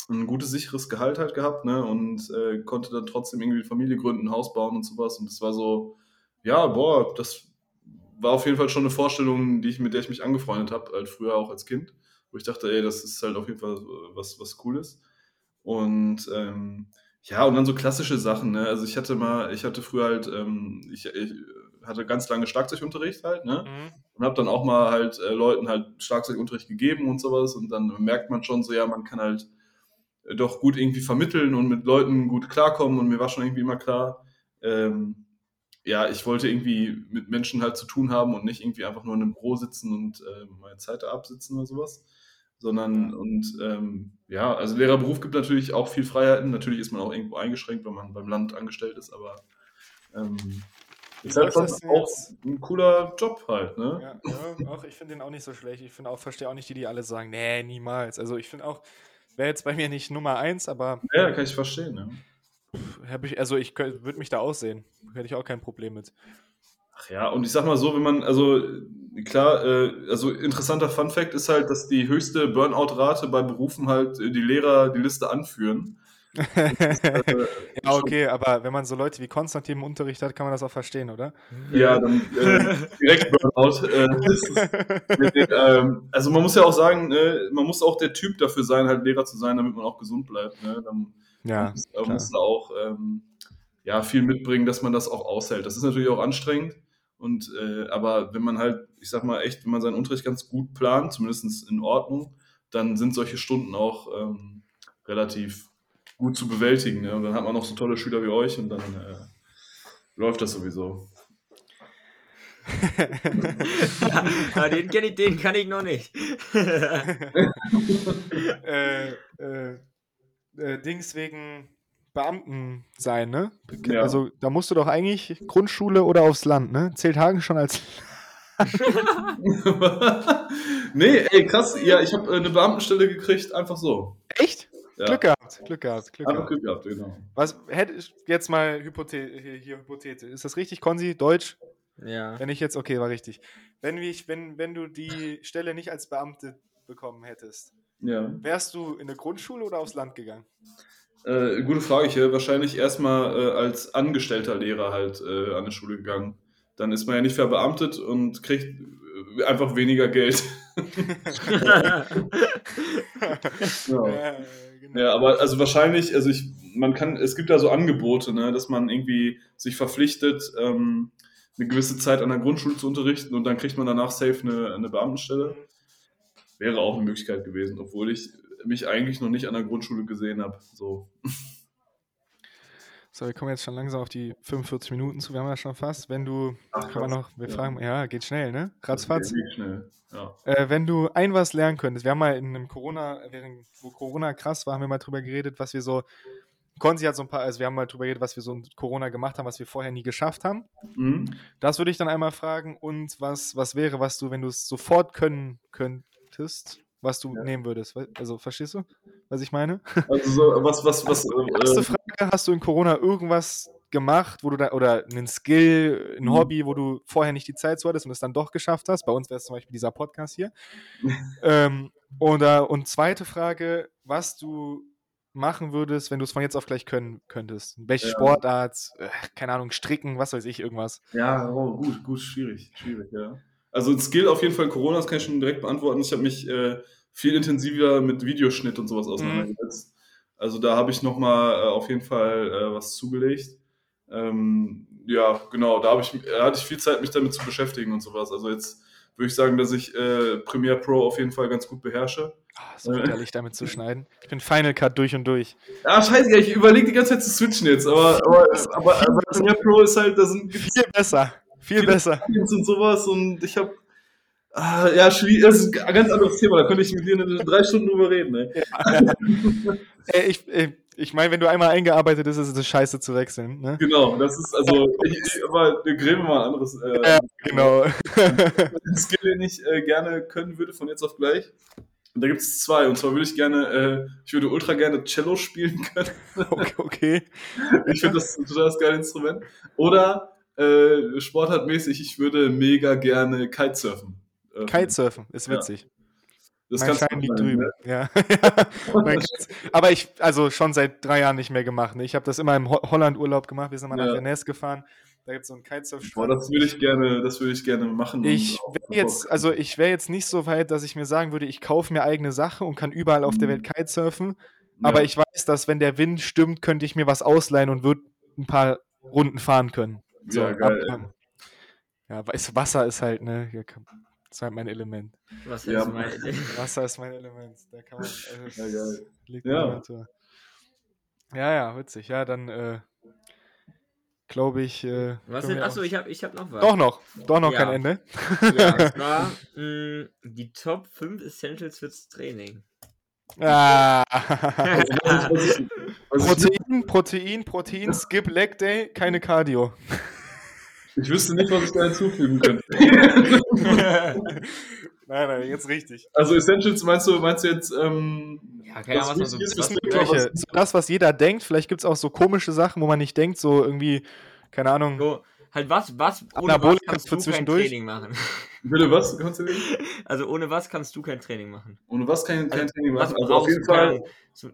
ein gutes, sicheres Gehalt halt gehabt ne? und äh, konnte dann trotzdem irgendwie Familie gründen, Haus bauen und sowas. Und das war so, ja, boah, das war auf jeden Fall schon eine Vorstellung, die ich, mit der ich mich angefreundet habe, halt früher auch als Kind, wo ich dachte, ey, das ist halt auf jeden Fall was, was Cooles. Und ähm, ja, und dann so klassische Sachen, ne? Also ich hatte mal, ich hatte früher halt, ähm, ich, ich hatte ganz lange Schlagzeugunterricht halt, ne? Mhm. Und habe dann auch mal halt äh, Leuten halt Schlagzeugunterricht gegeben und sowas. Und dann merkt man schon so, ja, man kann halt äh, doch gut irgendwie vermitteln und mit Leuten gut klarkommen. Und mir war schon irgendwie immer klar, ähm, ja, ich wollte irgendwie mit Menschen halt zu tun haben und nicht irgendwie einfach nur in einem Büro sitzen und äh, meine Zeit da absitzen oder sowas. Sondern, und ähm, ja, also Lehrerberuf gibt natürlich auch viel Freiheiten. Natürlich ist man auch irgendwo eingeschränkt, wenn man beim Land angestellt ist, aber ähm, ist halt schon auch ein cooler Job halt, ne? Ja, ja, auch ich finde den auch nicht so schlecht. Ich finde auch, verstehe auch nicht die, die alle sagen, nee, niemals. Also ich finde auch, wäre jetzt bei mir nicht Nummer eins, aber Ja, kann ich verstehen, ja. ich, also ich würde mich da aussehen. Hätte ich auch kein Problem mit. Ach ja, und ich sag mal so, wenn man, also klar, äh, also interessanter Fun Fact ist halt, dass die höchste Burnout-Rate bei Berufen halt äh, die Lehrer die Liste anführen. [LAUGHS] Äh, ja, okay, aber wenn man so Leute wie Konstantin im Unterricht hat, kann man das auch verstehen, oder? Ja, dann äh, direkt Burnout. Äh, ist, ähm, also man muss ja auch sagen, äh, man muss auch der Typ dafür sein, halt Lehrer zu sein, damit man auch gesund bleibt. Ne? Dann Ja, muss, klar. muss da auch ähm, ja, viel mitbringen, dass man das auch aushält. Das ist natürlich auch anstrengend. Und äh, aber wenn man halt, ich sag mal echt, wenn man seinen Unterricht ganz gut plant, zumindest in Ordnung, dann sind solche Stunden auch ähm, relativ gut zu bewältigen. Ne? Und dann hat man noch so tolle Schüler wie euch und dann äh, läuft das sowieso. [LAUGHS] ja, den, kenn ich, den kann ich noch nicht. [LAUGHS] äh, äh, äh, Dings wegen Beamten sein, ne? Ja. Also da musst du doch eigentlich Grundschule oder aufs Land, ne? Zählt Hagen schon als. [LAUGHS] nee, ey, krass. Ja, ich habe äh, eine Beamtenstelle gekriegt, einfach so. Echt? Ja. Glück gehabt, Glück gehabt, Glück gehabt. Glück gehabt, genau. Was hätte ich jetzt mal Hypothe hier, hier Hypothese. Ist das richtig, Konzi? Deutsch? ja. Wenn ich jetzt, okay, war richtig. Wenn, ich, wenn, wenn du die Stelle nicht als Beamte bekommen hättest, Ja. wärst du in eine Grundschule oder aufs Land gegangen? Äh, gute Frage. Ich wäre wahrscheinlich erstmal äh, als angestellter Lehrer halt äh, an die Schule gegangen. Dann ist man ja nicht verbeamtet und kriegt äh, einfach weniger Geld. [LAUGHS] ja. Ja, genau. ja, aber also wahrscheinlich, also ich, man kann, es gibt da so Angebote, ne, dass man irgendwie sich verpflichtet, ähm, eine gewisse Zeit an der Grundschule zu unterrichten und dann kriegt man danach safe eine, eine Beamtenstelle. Wäre auch eine Möglichkeit gewesen, obwohl ich mich eigentlich noch nicht an der Grundschule gesehen habe. So. So, wir kommen jetzt schon langsam auf die 45 Minuten zu. Wir haben ja schon fast. Wenn du, Ach, kann man noch, wir Ja. fragen, ja, geht schnell, ne? Ratzfatz. Geht schnell. Ja. Äh, wenn du ein was lernen könntest, wir haben mal in einem Corona, während wo Corona krass war, haben wir mal drüber geredet, was wir so, Konzi hat so ein paar, also wir haben mal drüber geredet, was wir so in Corona gemacht haben, was wir vorher nie geschafft haben. Mhm. Das würde ich dann einmal fragen und was, was wäre, was du, wenn du es sofort können könntest, was du Ja. nehmen würdest. Also, verstehst du, was ich meine? Also so, was, was, was, [LAUGHS] Erste äh, Frage, hast du in Corona irgendwas gemacht, wo du da, oder einen Skill, ein Mhm. Hobby, wo du vorher nicht die Zeit zu hattest und es dann doch geschafft hast? Bei uns wäre es zum Beispiel dieser Podcast hier. [LAUGHS] ähm, oder, und zweite Frage, was du machen würdest, wenn du es von jetzt auf gleich können könntest? Welche Ja. Sportart? Äh, keine Ahnung, stricken, was weiß ich, irgendwas. Ja, oh, gut, gut, schwierig, schwierig, ja. Also ein Skill auf jeden Fall Corona, das kann ich schon direkt beantworten. Ich habe mich äh, viel intensiver mit Videoschnitt und sowas auseinandergesetzt. Also da habe ich nochmal äh, auf jeden Fall äh, was zugelegt. Ähm, ja, genau, da, habe ich, da hatte ich viel Zeit, mich damit zu beschäftigen und sowas. Also jetzt würde ich sagen, dass ich äh, Premiere Pro auf jeden Fall ganz gut beherrsche. Ah, so widerlich damit zu schneiden. Ich bin Final Cut durch und durch. Ah, scheiße, ich überlege die ganze Zeit zu switchen jetzt, aber, aber, aber, aber Premiere Pro ist halt, da sind Viel besser. Viel besser. Und sowas und ich habe ah, ja, schwierig, das ist ein ganz anderes Thema, da könnte ich mit dir eine, drei Stunden drüber reden. Ey. [LAUGHS] Ey, ich ich, ich meine, wenn du einmal eingearbeitet bist, ist es scheiße zu wechseln. Ne? Genau, das ist also, ich, ich, aber wir gräben mal ein anderes äh, Ja, genau. [LAUGHS] Skill, den ich äh, gerne können würde von jetzt auf gleich. Und da gibt es zwei. Und zwar würde ich gerne, äh, ich würde ultra gerne Cello spielen können. [LAUGHS] okay, okay. Ich finde das ein total geiles Instrument. Oder äh, sportartmäßig, ich würde mega gerne Kitesurfen. Äh, Kitesurfen ist Ja. witzig. Das mein Schein liegt machen, drüben. ne? Ja. [LAUGHS] Aber ich, also schon seit drei Jahren nicht mehr gemacht. Ne? Ich habe das immer im Ho Holland-Urlaub gemacht. Wir sind mal nach Ja. Rennes gefahren. Da gibt es so einen Boah, Kitesurf-Strand. das würde ich gerne, das würde ich gerne machen. Ich wäre jetzt, also ich wäre jetzt nicht so weit, dass ich mir sagen würde, ich kaufe mir eigene Sache und kann überall auf der Welt Kitesurfen. Aber Ja. ich weiß, dass wenn der Wind stimmt, könnte ich mir was ausleihen und würde ein paar Runden fahren können. So, Ja, geil, ab- ja, du, Wasser ist halt, ne, hier kann- das ist halt mein Element. Was Ja. hältst du mal? Wasser ist mein Element. Da kann man, [LAUGHS] also, Ja, geil. liegt Ja. in der Natur. Ja, ja, witzig. Ja, dann äh, glaube ich. Äh, Was denn? Achso, ich habe ich hab noch was. Doch noch, doch noch Ja. kein Ende. Ja, und zwar mh, die Top 5 Essentials fürs Training. Ah. [LAUGHS] Was ich, Protein, Protein, Protein, Skip Leg Day, keine Cardio. ich wüsste nicht, was ich da hinzufügen könnte. [LAUGHS] [LAUGHS] nein, nein, jetzt richtig. Also Essentials meinst du, meinst du jetzt, ähm, Ja, keine Was Ahnung, was man so. ist, Was. Welche, so das, was jeder denkt, vielleicht gibt es auch so komische Sachen, wo man nicht denkt, so irgendwie, keine Ahnung. so, halt was, was, ohne was kannst du kein zwischendurch. Training machen. bitte was, kannst du? Also ohne was kannst du kein Training machen. Ohne was kann ich kein Also, Training was machen? Also auf jeden? Keine Fall Ahnung. So,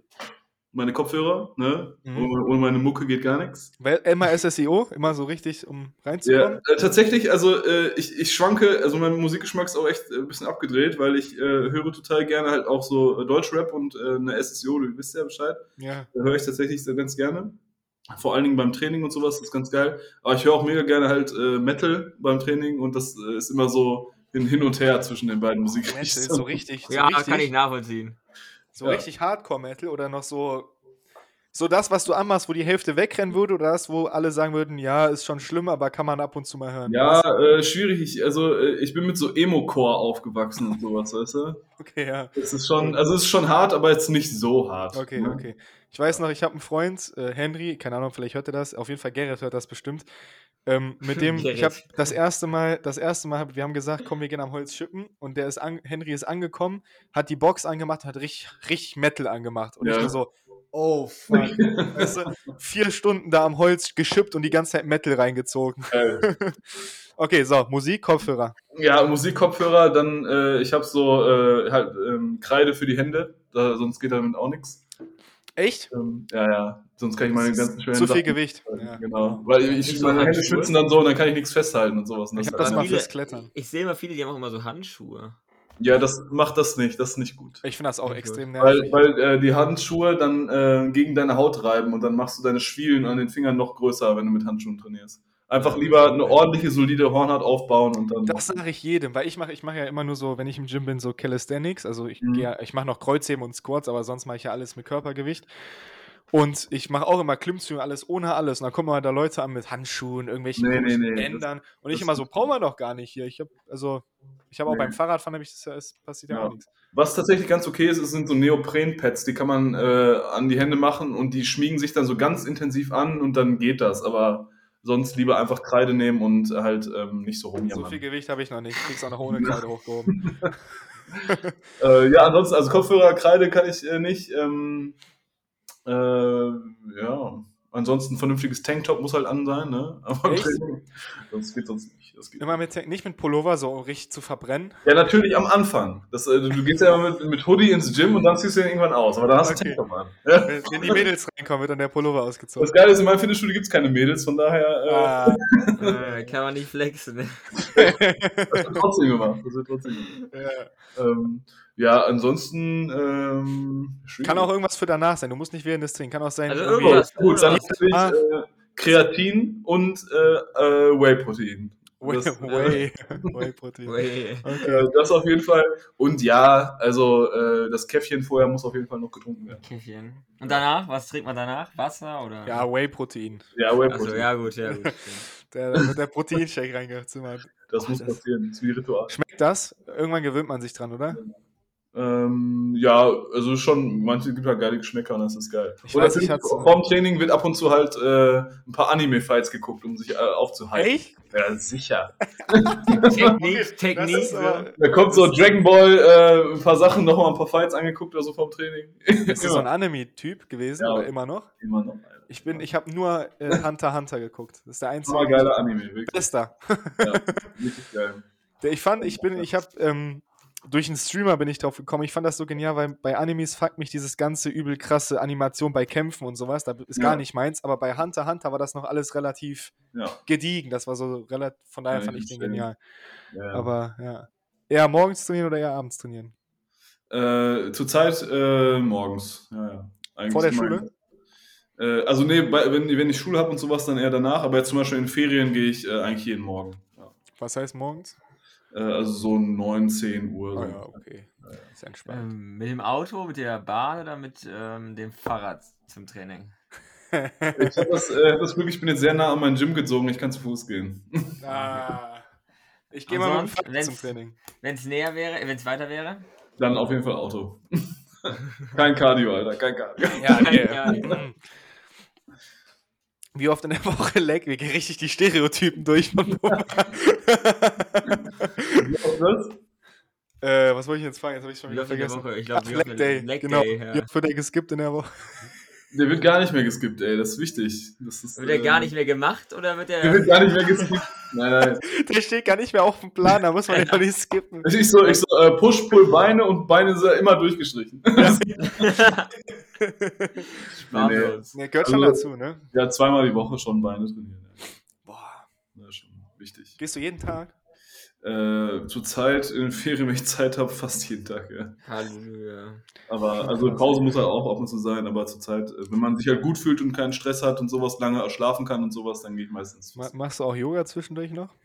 meine Kopfhörer, ne? Mhm. Ohne, ohne meine Mucke geht gar nichts. Weil Immer SSIO, immer so richtig, um Ja, reinzukommen. äh, tatsächlich, also äh, ich, ich schwanke, also mein Musikgeschmack ist auch echt äh, ein bisschen abgedreht, weil ich äh, höre total gerne halt auch so äh, Deutschrap und äh, eine SSO, du wisst ja Bescheid. Ja. Da höre ich tatsächlich sehr ganz gerne. Vor allen Dingen beim Training und sowas, das ist ganz geil. Aber ich höre auch mega gerne halt äh, Metal beim Training und das äh, ist immer so hin, hin und her zwischen den beiden Musikrichtungen. ist so richtig, so ja, richtig, kann ich nachvollziehen. So Ja. richtig Hardcore-Metal oder noch so, so das, was du anmachst, wo die Hälfte wegrennen würde oder das, wo alle sagen würden, ja, ist schon schlimm, aber kann man ab und zu mal hören. Ja, äh, schwierig. Ich, also äh, ich bin mit so Emo-Core aufgewachsen und sowas, weißt du? Okay, ja. Es ist schon, also es ist schon hart, aber jetzt nicht so hart. Okay, ne? okay. Ich weiß noch, ich habe einen Freund, äh, Henry, keine Ahnung, vielleicht hört er das, auf jeden Fall Gerrit hört das bestimmt. Ähm, mit dem, [LAUGHS] ich habe das erste Mal, das erste Mal, hab- wir haben gesagt, komm, wir gehen am Holz schippen und der ist an, Henry ist angekommen, hat die Box angemacht, hat richtig, richtig Metal angemacht und ich Ja. nur so, oh fuck, [LAUGHS] weißt du, vier Stunden da am Holz geschippt und die ganze Zeit Metal reingezogen. Geil. [LAUGHS] Okay, so, Musik, Kopfhörer. Ja, Musikkopfhörer, dann, äh, ich habe so äh, halt ähm, Kreide für die Hände, da, sonst geht damit auch nichts. Echt? Ähm, ja, ja, sonst kann ich meine ganzen schweren Zu viel Sachen- Gewicht. Ja, genau. Weil ich, so meine Hände schwitzen dann so und dann kann ich nichts festhalten und sowas. Und Ich habe das mal fürs Viele- Klettern. Ich sehe immer viele, die haben auch immer so Handschuhe. Ja, das macht das nicht, das ist nicht gut. Ich finde das auch Okay. extrem Weil, nervig. weil äh, die Handschuhe dann äh, gegen deine Haut reiben und dann machst du deine Schwielen an den Fingern noch größer, wenn du mit Handschuhen trainierst. Einfach lieber eine ordentliche, solide Hornhaut aufbauen und dann. Das sage ich jedem, weil ich mache ich mach ja immer nur so, wenn ich im Gym bin, so Calisthenics. Also ich, Mhm. geh ich mache noch Kreuzheben und Squats, aber sonst mache ich ja alles mit Körpergewicht. Und ich mache auch immer Klimmzüge, alles ohne alles. Und dann kommen mal da Leute an mit Handschuhen, irgendwelchen Nee, nee, nee, Bändern. Und ich das- immer so, brauchen wir doch gar nicht hier. Ich habe also, ich habe auch beim Fahrradfahren, hab ich das ja, es passiert ja, auch nichts. Was tatsächlich ganz okay ist, ist- sind so Neopren-Pads, die kann man äh, an die Hände machen und die schmiegen sich dann so ganz intensiv an und dann geht das. Aber sonst lieber einfach Kreide nehmen und halt ähm, nicht so So rumjammern. viel Gewicht habe ich noch nicht. Ich krieg's auch noch [LAUGHS] ohne Kreide hochgehoben. [LAUGHS] Äh, ja, ansonsten, also Kopfhörer, Kreide kann ich äh, nicht. Ähm, äh, ja, Ansonsten ein vernünftiges Tanktop muss halt an sein, ne? [LAUGHS] Aber Echt? Training, sonst geht sonst nicht. Das geht Immer mit, nicht mit Pullover so richtig zu verbrennen. Ja, natürlich am Anfang. Das, äh, du gehst ja immer mit, mit Hoodie ins Gym und dann ziehst du ihn irgendwann aus. Aber dann hast du Okay. Tanktop an. Ja. Wenn, [LAUGHS] die Mädels reinkommen, wird dann der Pullover ausgezogen. Das Geile ist, in meinem Fitnessstudio gibt es keine Mädels, von daher Ah, [LAUGHS] Äh, kann man nicht flexen. Ne? äh, das wird trotzdem gemacht. Das wird trotzdem gemacht. ja. Ähm, ja, ansonsten ähm. Kann auch irgendwas für danach sein. Du musst nicht während des Trainings. Kann auch sein. Also irgendwas. Gut, dann Oder- natürlich Ah. äh, Kreatin und äh, äh, Whey-Protein. Whey, Das- [LAUGHS] Whey, Whey. Okay. Äh, das auf jeden Fall. Und ja, also äh, das Käffchen vorher muss auf jeden Fall noch getrunken werden. Käffchen. Und danach? Was trinkt man danach? Wasser oder? Ja, Whey Protein. Ja, Also Whey-Protein. ja gut, ja gut. [LAUGHS] Der, da wird der Proteinshake reingezimmert. Das muss das- passieren. Das ist wie Ritual. Schmeckt das? Irgendwann gewöhnt man sich dran, oder? Ähm, ja, also schon, manche gibt halt geile Geschmäcker und das ist geil. Ich Und weiß, ich hatte- vorm Training wird ab und zu halt äh, ein paar Anime-Fights geguckt, um sich äh, aufzuhalten. Echt? Ja, sicher. [LAUGHS] Technik, Technik. ist Da kommt so Dragon Ball, äh, ein paar Sachen, nochmal ein paar Fights angeguckt oder so vom Training. ist das [LAUGHS] so ein Anime-Typ gewesen Ja. oder immer noch? Immer noch. Alter. Ich bin, ich habe nur äh, Hunter x Hunter geguckt. Das ist der einzige. Super geiler Anime, wirklich. Bester. Ja, wirklich geil. Ich fand, ich bin, ich habe ähm, durch einen Streamer bin ich drauf gekommen. Ich fand das so genial, weil bei Animes fuckt mich dieses ganze übel krasse Animation bei Kämpfen und sowas. Da ist gar Ja. nicht meins. Aber bei Hunter Hunter war das noch alles relativ Ja. gediegen. Das war so relativ. Von daher Ja, fand ich den verstehe. genial. ja. Aber ja. Eher morgens trainieren oder eher abends trainieren? Äh, Zurzeit äh, morgens. Ja, ja. Vor der. Schule? Äh, also nee, bei, wenn, wenn ich Schule habe und sowas, dann eher danach. Aber jetzt zum Beispiel in Ferien gehe ich äh, eigentlich jeden Morgen. Was heißt morgens? Äh, also so 9, 10 Uhr. Oh So. ja, okay. Ist entspannt. Ähm, mit dem Auto, mit der Bahn oder mit ähm, dem Fahrrad zum Training? Ich habe das, äh, das Glück, ich bin jetzt sehr nah an mein Gym gezogen, ich kann zu Fuß gehen. [LAUGHS] ah, ich gehe mal mit dem Fahrrad zum Training. Wenn es näher wäre, wenn es weiter wäre? Dann auf jeden Fall Auto. [LAUGHS] kein Cardio, Alter, kein Cardio. Ja, nee. [LAUGHS] Ja. Wie oft in der Woche leg? Wir gehen richtig die Stereotypen durch von äh, was wollte ich jetzt fragen? Jetzt habe ich schon Wie wieder der vergessen. Ich Ach, Leg in- Day. Leg genau. Day, Wie ja. oft wird der geskippt in der Woche? Der wird gar nicht mehr geskippt, ey, das ist wichtig. Das ist, Wird der äh, gar nicht mehr gemacht oder wird Der der. wird gar nicht mehr geskippt. Nein, nein. Der steht gar nicht mehr auf dem Plan, da muss man den doch nicht skippen. Ich so, ich so äh, Push, Pull, Beine und Beine sind immer durchgestrichen. [LAUGHS] [LAUGHS] [LAUGHS] Harmlos. Ne, gehört schon Also- dazu, ne? ja, zweimal die Woche schon Beine trainieren. Ja. Boah. Das ist schon wichtig. Gehst du jeden Tag? Äh, Zurzeit in den Ferien, wenn ich Zeit habe, fast jeden Tag, ja. Halleluja. Aber also Pause muss halt auch ab und zu sein, aber zurzeit, äh, wenn man sich halt gut fühlt und keinen Stress hat und sowas lange schlafen kann und sowas, dann gehe ich meistens. Ma machst du auch Yoga zwischendurch noch?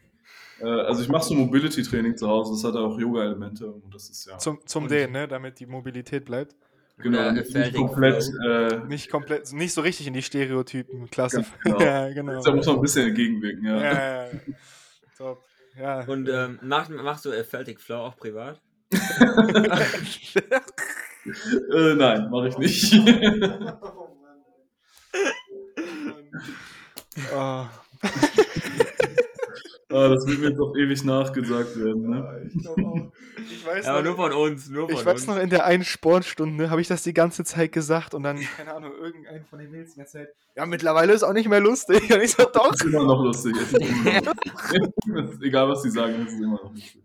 Äh, also ich mache so Mobility-Training zu Hause, das hat auch Yoga-Elemente und das ist ja Zum, zum Dehnen, ne? Damit die Mobilität bleibt. Genau nicht, komplett. Äh, Nicht komplett, nicht so richtig in die Stereotypen. Klasse. Ganz genau. [LAUGHS] ja, genau. da muss man ein bisschen entgegenwirken, ja. Ja, ja, ja. Top. Ja. Und ähm, mach, machst du Athletic Flow auch privat? [LAUGHS] Äh, nein, mache ich nicht. [LAUGHS] oh. Ah, das wird mir jetzt auch ewig nachgesagt werden, ne? Ich glaube auch. Ich weiß, Ja, aber nur noch, von uns, nur von ich weiß uns. noch, in der einen Sportstunde habe ich das die ganze Zeit gesagt und dann, keine Ahnung, irgendein von den Mädels die ganze Zeit, ja, mittlerweile ist auch nicht mehr lustig. Und ich so, doch. Das ist immer noch lustig. Es ist immer noch lustig. Egal, was die sagen, es ist immer noch lustig.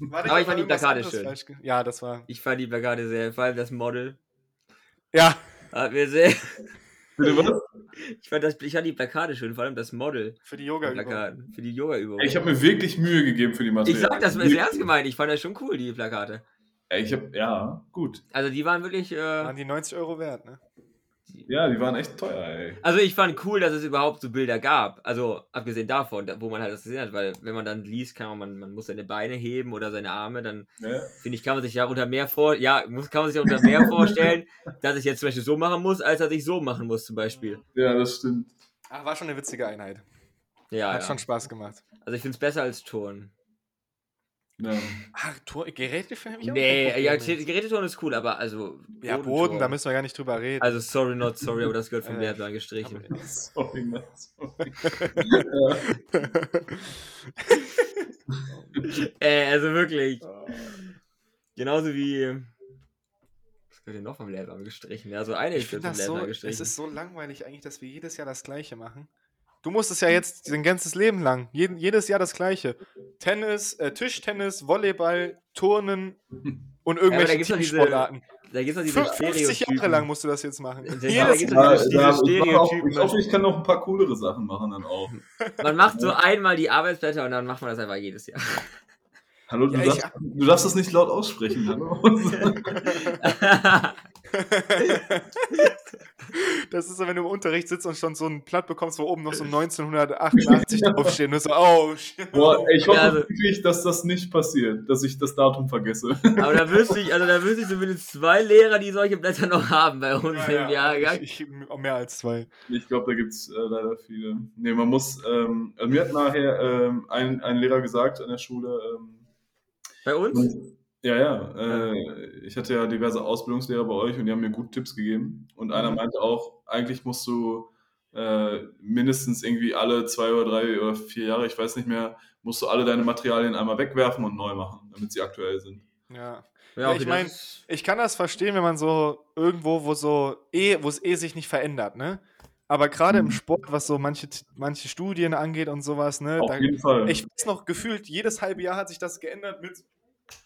Warte, Aber ich fand die Plakate schön. Ja, das war. Ich fand die Plakate sehr, vor allem das Model. Ja, Hat mir sehr. Bitte was? Ich fand, das, ich fand die Plakate schön, vor allem das Model. für die yoga -Übung. Plakaten. Für die Yoga-Übung. Ich habe mir wirklich Mühe gegeben für die Ich Materialien. sag das ist ernst gemeint, ich fand das schon cool, die Plakate. Ich habe ja, gut. Also die waren wirklich. Äh, Waren die 90 Euro wert, ne? Ja, die waren echt teuer, ey. also ich fand cool, dass es überhaupt so Bilder gab. Also abgesehen davon, da- wo man halt das gesehen hat, weil wenn man dann liest, kann man, man muss seine Beine heben oder seine Arme, dann Ja. finde ich, kann man sich ja unter mehr vor, ja, muss, kann man sich ja unter mehr vorstellen, dass ich jetzt zum Beispiel so machen muss, als dass ich so machen muss zum Beispiel. ja, das stimmt. Ach, war schon eine witzige Einheit. Ja, Hat ja. schon Spaß gemacht. also ich finde es besser als Turnen. Ja. Ach, Tor Geräte für mich Nee, ja, Geräteturnen ist cool, aber also Ja, Boden, da müssen wir gar nicht drüber reden. Also sorry, not sorry, aber das gehört vom Äh, Lehrplan gestrichen. aber- Sorry, Mann, sorry. [LAUGHS] Äh, also wirklich. Genauso wie. wird denn noch vom Lehrplan gestrichen? Ja, so eine Ich wird finde vom das so, Lehrplan es gestrichen. ist so langweilig eigentlich, dass wir jedes Jahr das Gleiche machen. Du musst es ja jetzt dein ganzes Leben lang, jeden, jedes Jahr das Gleiche. Tennis, äh, Tischtennis, Volleyball, Turnen [LAUGHS] und irgendwelche da diese Teamsportarten. da gibt es diese 50 Jahre lang musst du das jetzt machen. Da- Jedes da Ja, diese ja, ich, mach auch, Stereotypen. ich hoffe, ich kann noch ein paar coolere Sachen machen dann auch. Man macht so einmal die Arbeitsblätter und dann macht man das einfach jedes Jahr. Hallo, du, Ja, ich- darfst, du darfst das nicht laut aussprechen, hallo? [LAUGHS] Das ist so, wenn du im Unterricht sitzt und schon so ein Blatt bekommst, wo oben noch so 1988 [LAUGHS] draufsteht. Und du so, oh, shit. Boah, ich hoffe Ja, also- wirklich, dass das nicht passiert, dass ich das Datum vergesse. Aber da wüsste ich, also da wüsste ich zumindest zwei Lehrer, die solche Blätter noch haben bei uns Ja, im ja, Jahrgang. ich, ich, mehr als zwei. Ich glaube, da gibt es äh, leider viele. Nee, man muss, ähm, also mir hat nachher ähm, ein, ein Lehrer gesagt an der Schule, ähm, Bei uns? und, ja, ja, äh, ich hatte ja diverse Ausbildungslehrer bei euch und die haben mir gute Tipps gegeben. Und einer Mhm. meinte auch, eigentlich musst du äh, mindestens irgendwie alle zwei oder drei oder vier Jahre, ich weiß nicht mehr, musst du alle deine Materialien einmal wegwerfen und neu machen, damit sie aktuell sind. Ja. Ja, Ja, ich das mein, ist- Ich kann das verstehen, wenn man so irgendwo, wo so eh, wo es eh sich nicht verändert, ne? Aber gerade im Mhm. Sport, was so manche, manche Studien angeht und sowas, ne? Auf Da, jeden Fall. ich weiß noch, gefühlt, jedes halbe Jahr hat sich das geändert mit,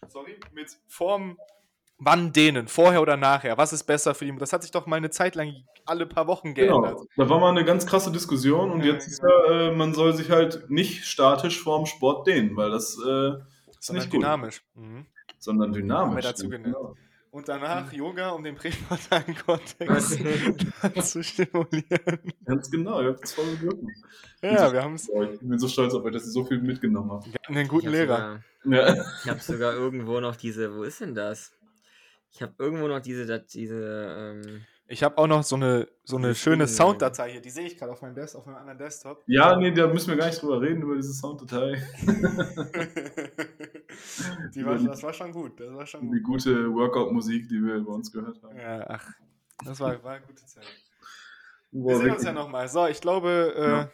sorry, mit Form, wann denen, vorher oder nachher, was ist besser für die, das hat sich doch mal eine Zeit lang alle paar Wochen geändert. Genau. Da war mal eine ganz krasse Diskussion und Ja, jetzt ist ja, äh, man soll sich halt nicht statisch vorm Sport dehnen, weil das äh, ist Sondern nicht gut, dynamisch. Mhm. sondern dynamisch. Haben wir dazu. Genau. Und danach Yoga, um den präfrontalen Kortex [LAUGHS] zu stimulieren. Ganz genau, ihr habt es voll begriffen. Ja, wir haben es. Ich bin so stolz auf euch, dass ihr so viel mitgenommen habt. Wir hatten einen guten ich Lehrer. Sogar, Ja. ich habe sogar irgendwo noch diese, wo ist denn das? Ich habe irgendwo noch diese, diese, ähm, Ich habe auch noch so eine, so eine schöne Sounddatei hier. Die sehe ich gerade auf meinem Desk, auf meinem anderen Desktop. ja, nee, da müssen wir gar nicht drüber reden, über diese Sounddatei. [LAUGHS] die war, das war schon gut. Das war schon Die gut. gute Workout-Musik, die wir bei uns gehört haben. Ja, ach, das war, war eine gute Zeit. Wir Boah, sehen uns ja nochmal. So, ich glaube, äh, Ja.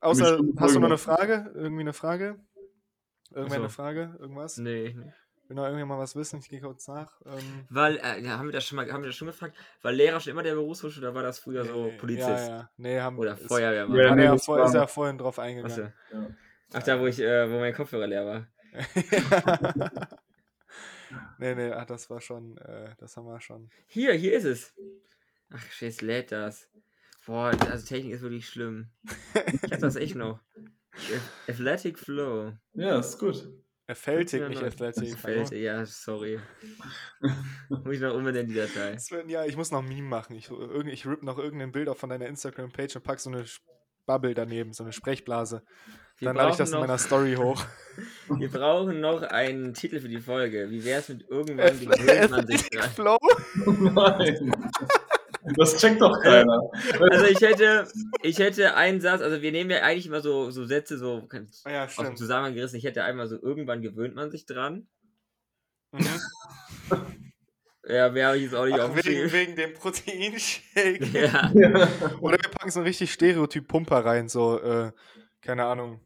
außer, hast du noch eine Frage? Irgendwie eine Frage? Irgendwer Ach eine so. Frage? Irgendwas? nee, nee. Will noch irgendjemand mal was wissen? Ich gehe kurz nach. Ähm, Weil, äh, ja, haben wir das schon mal, haben wir das schon gefragt? War Lehrer schon immer der Berufswunsch oder war das früher so nee, Polizist? Ja, ja. Nee, haben Oder ist- Feuerwehrmann? Ja, nee, ja war- ist ja vorhin drauf eingegangen. Ja. Ach, da, wo ich, äh, wo mein Kopfhörer leer war. [LAUGHS] nee, nee, ach, das war schon, äh, das haben wir schon. Hier, hier ist es. Ach, scheiß lädt das. Boah, also Technik ist wirklich schlimm. Ich hab das echt noch. [LAUGHS] Athletic Flow. ja, ist gut. Athletic, nicht Ja, Athletic. Fällt, ja, sorry. [LAUGHS] Muss ich noch umbenennen, die Datei. Wird- Ja, ich muss noch ein Meme machen. Ich, irgend- ich rip noch irgendein Bild auf von deiner Instagram-Page und pack so eine Bubble daneben, so eine Sprechblase. Wir Dann lade ich das in noch- meiner Story [LAUGHS] hoch. Wir brauchen noch einen Titel für die Folge. Wie wär's mit irgendwann gewöhnt man sich dran? Flow. [LAUGHS] Nein. Das checkt doch keiner. Also ich hätte, ich hätte einen Satz, also wir nehmen ja eigentlich immer so, so Sätze so Ah Ja, aus dem. Zusammenhang gerissen. Ich hätte einmal so, irgendwann gewöhnt man sich dran. Mhm. Ja, mehr habe ich jetzt auch nicht Ach, wegen, aufgeschrieben. wegen dem Proteinshake. Ja. Oder wir packen so einen richtig Stereotyp Pumper rein, so, äh, keine Ahnung.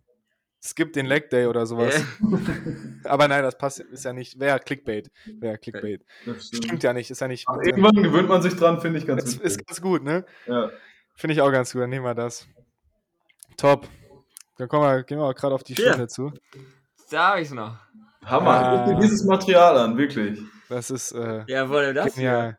Skip den Leg Day oder sowas. [LAUGHS] Aber nein, das passt, ist ja nicht, wäre Clickbait. Wäre Clickbait. Stimmt stimmt. ja nicht, ist ja nicht. Aber irgendwann gewöhnt man sich dran, finde ich ganz ist, witzig. ist ganz gut, ne? Ja. Finde ich auch ganz gut, dann nehmen wir das. Top. Dann kommen wir, gehen wir auch gerade auf die Ja. Stunde zu. Da habe ich es noch. Hammer. Ah. Guck dir dieses Material an, wirklich. Das ist äh, Jawohl, das hier. genial.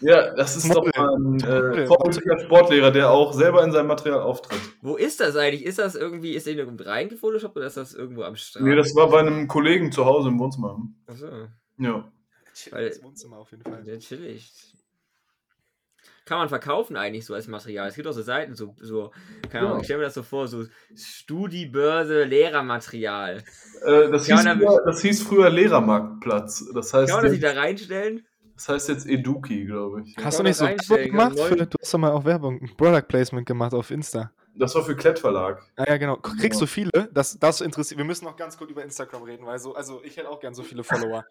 Ja, das ist doch Model. mal ein äh, vorbildlicher Sportlehrer, der auch selber in seinem Material auftritt. Wo ist das eigentlich? Ist das irgendwie, ist der irgendwo reingefotoshoppt oder ist das irgendwo am Strand? Nee, das war bei einem Kollegen zu Hause im Wohnzimmer. Achso, Ja. Weil- Das Wohnzimmer auf jeden Fall. sehr chillig. Kann man verkaufen eigentlich so als Material. Es gibt auch so Seiten, so, so keine Ahnung, Ja. ich stelle mir das so vor, so Studiebörse, Lehrermaterial. Äh, das, Ja, hieß früher, das hieß früher Lehrermarktplatz. Das heißt, Kann man das nicht da reinstellen? Das heißt jetzt Eduki, glaube ich. Hast du nicht so Werbung gemacht? Für, du hast doch mal auch Werbung, ein Product Placement gemacht auf Insta. Das war für Klettverlag. Ah ja, genau. Kriegst Ja. du viele? Das, das interessiert. Wir müssen noch ganz kurz über Instagram reden, weil so, also ich hätte auch gern so viele Follower.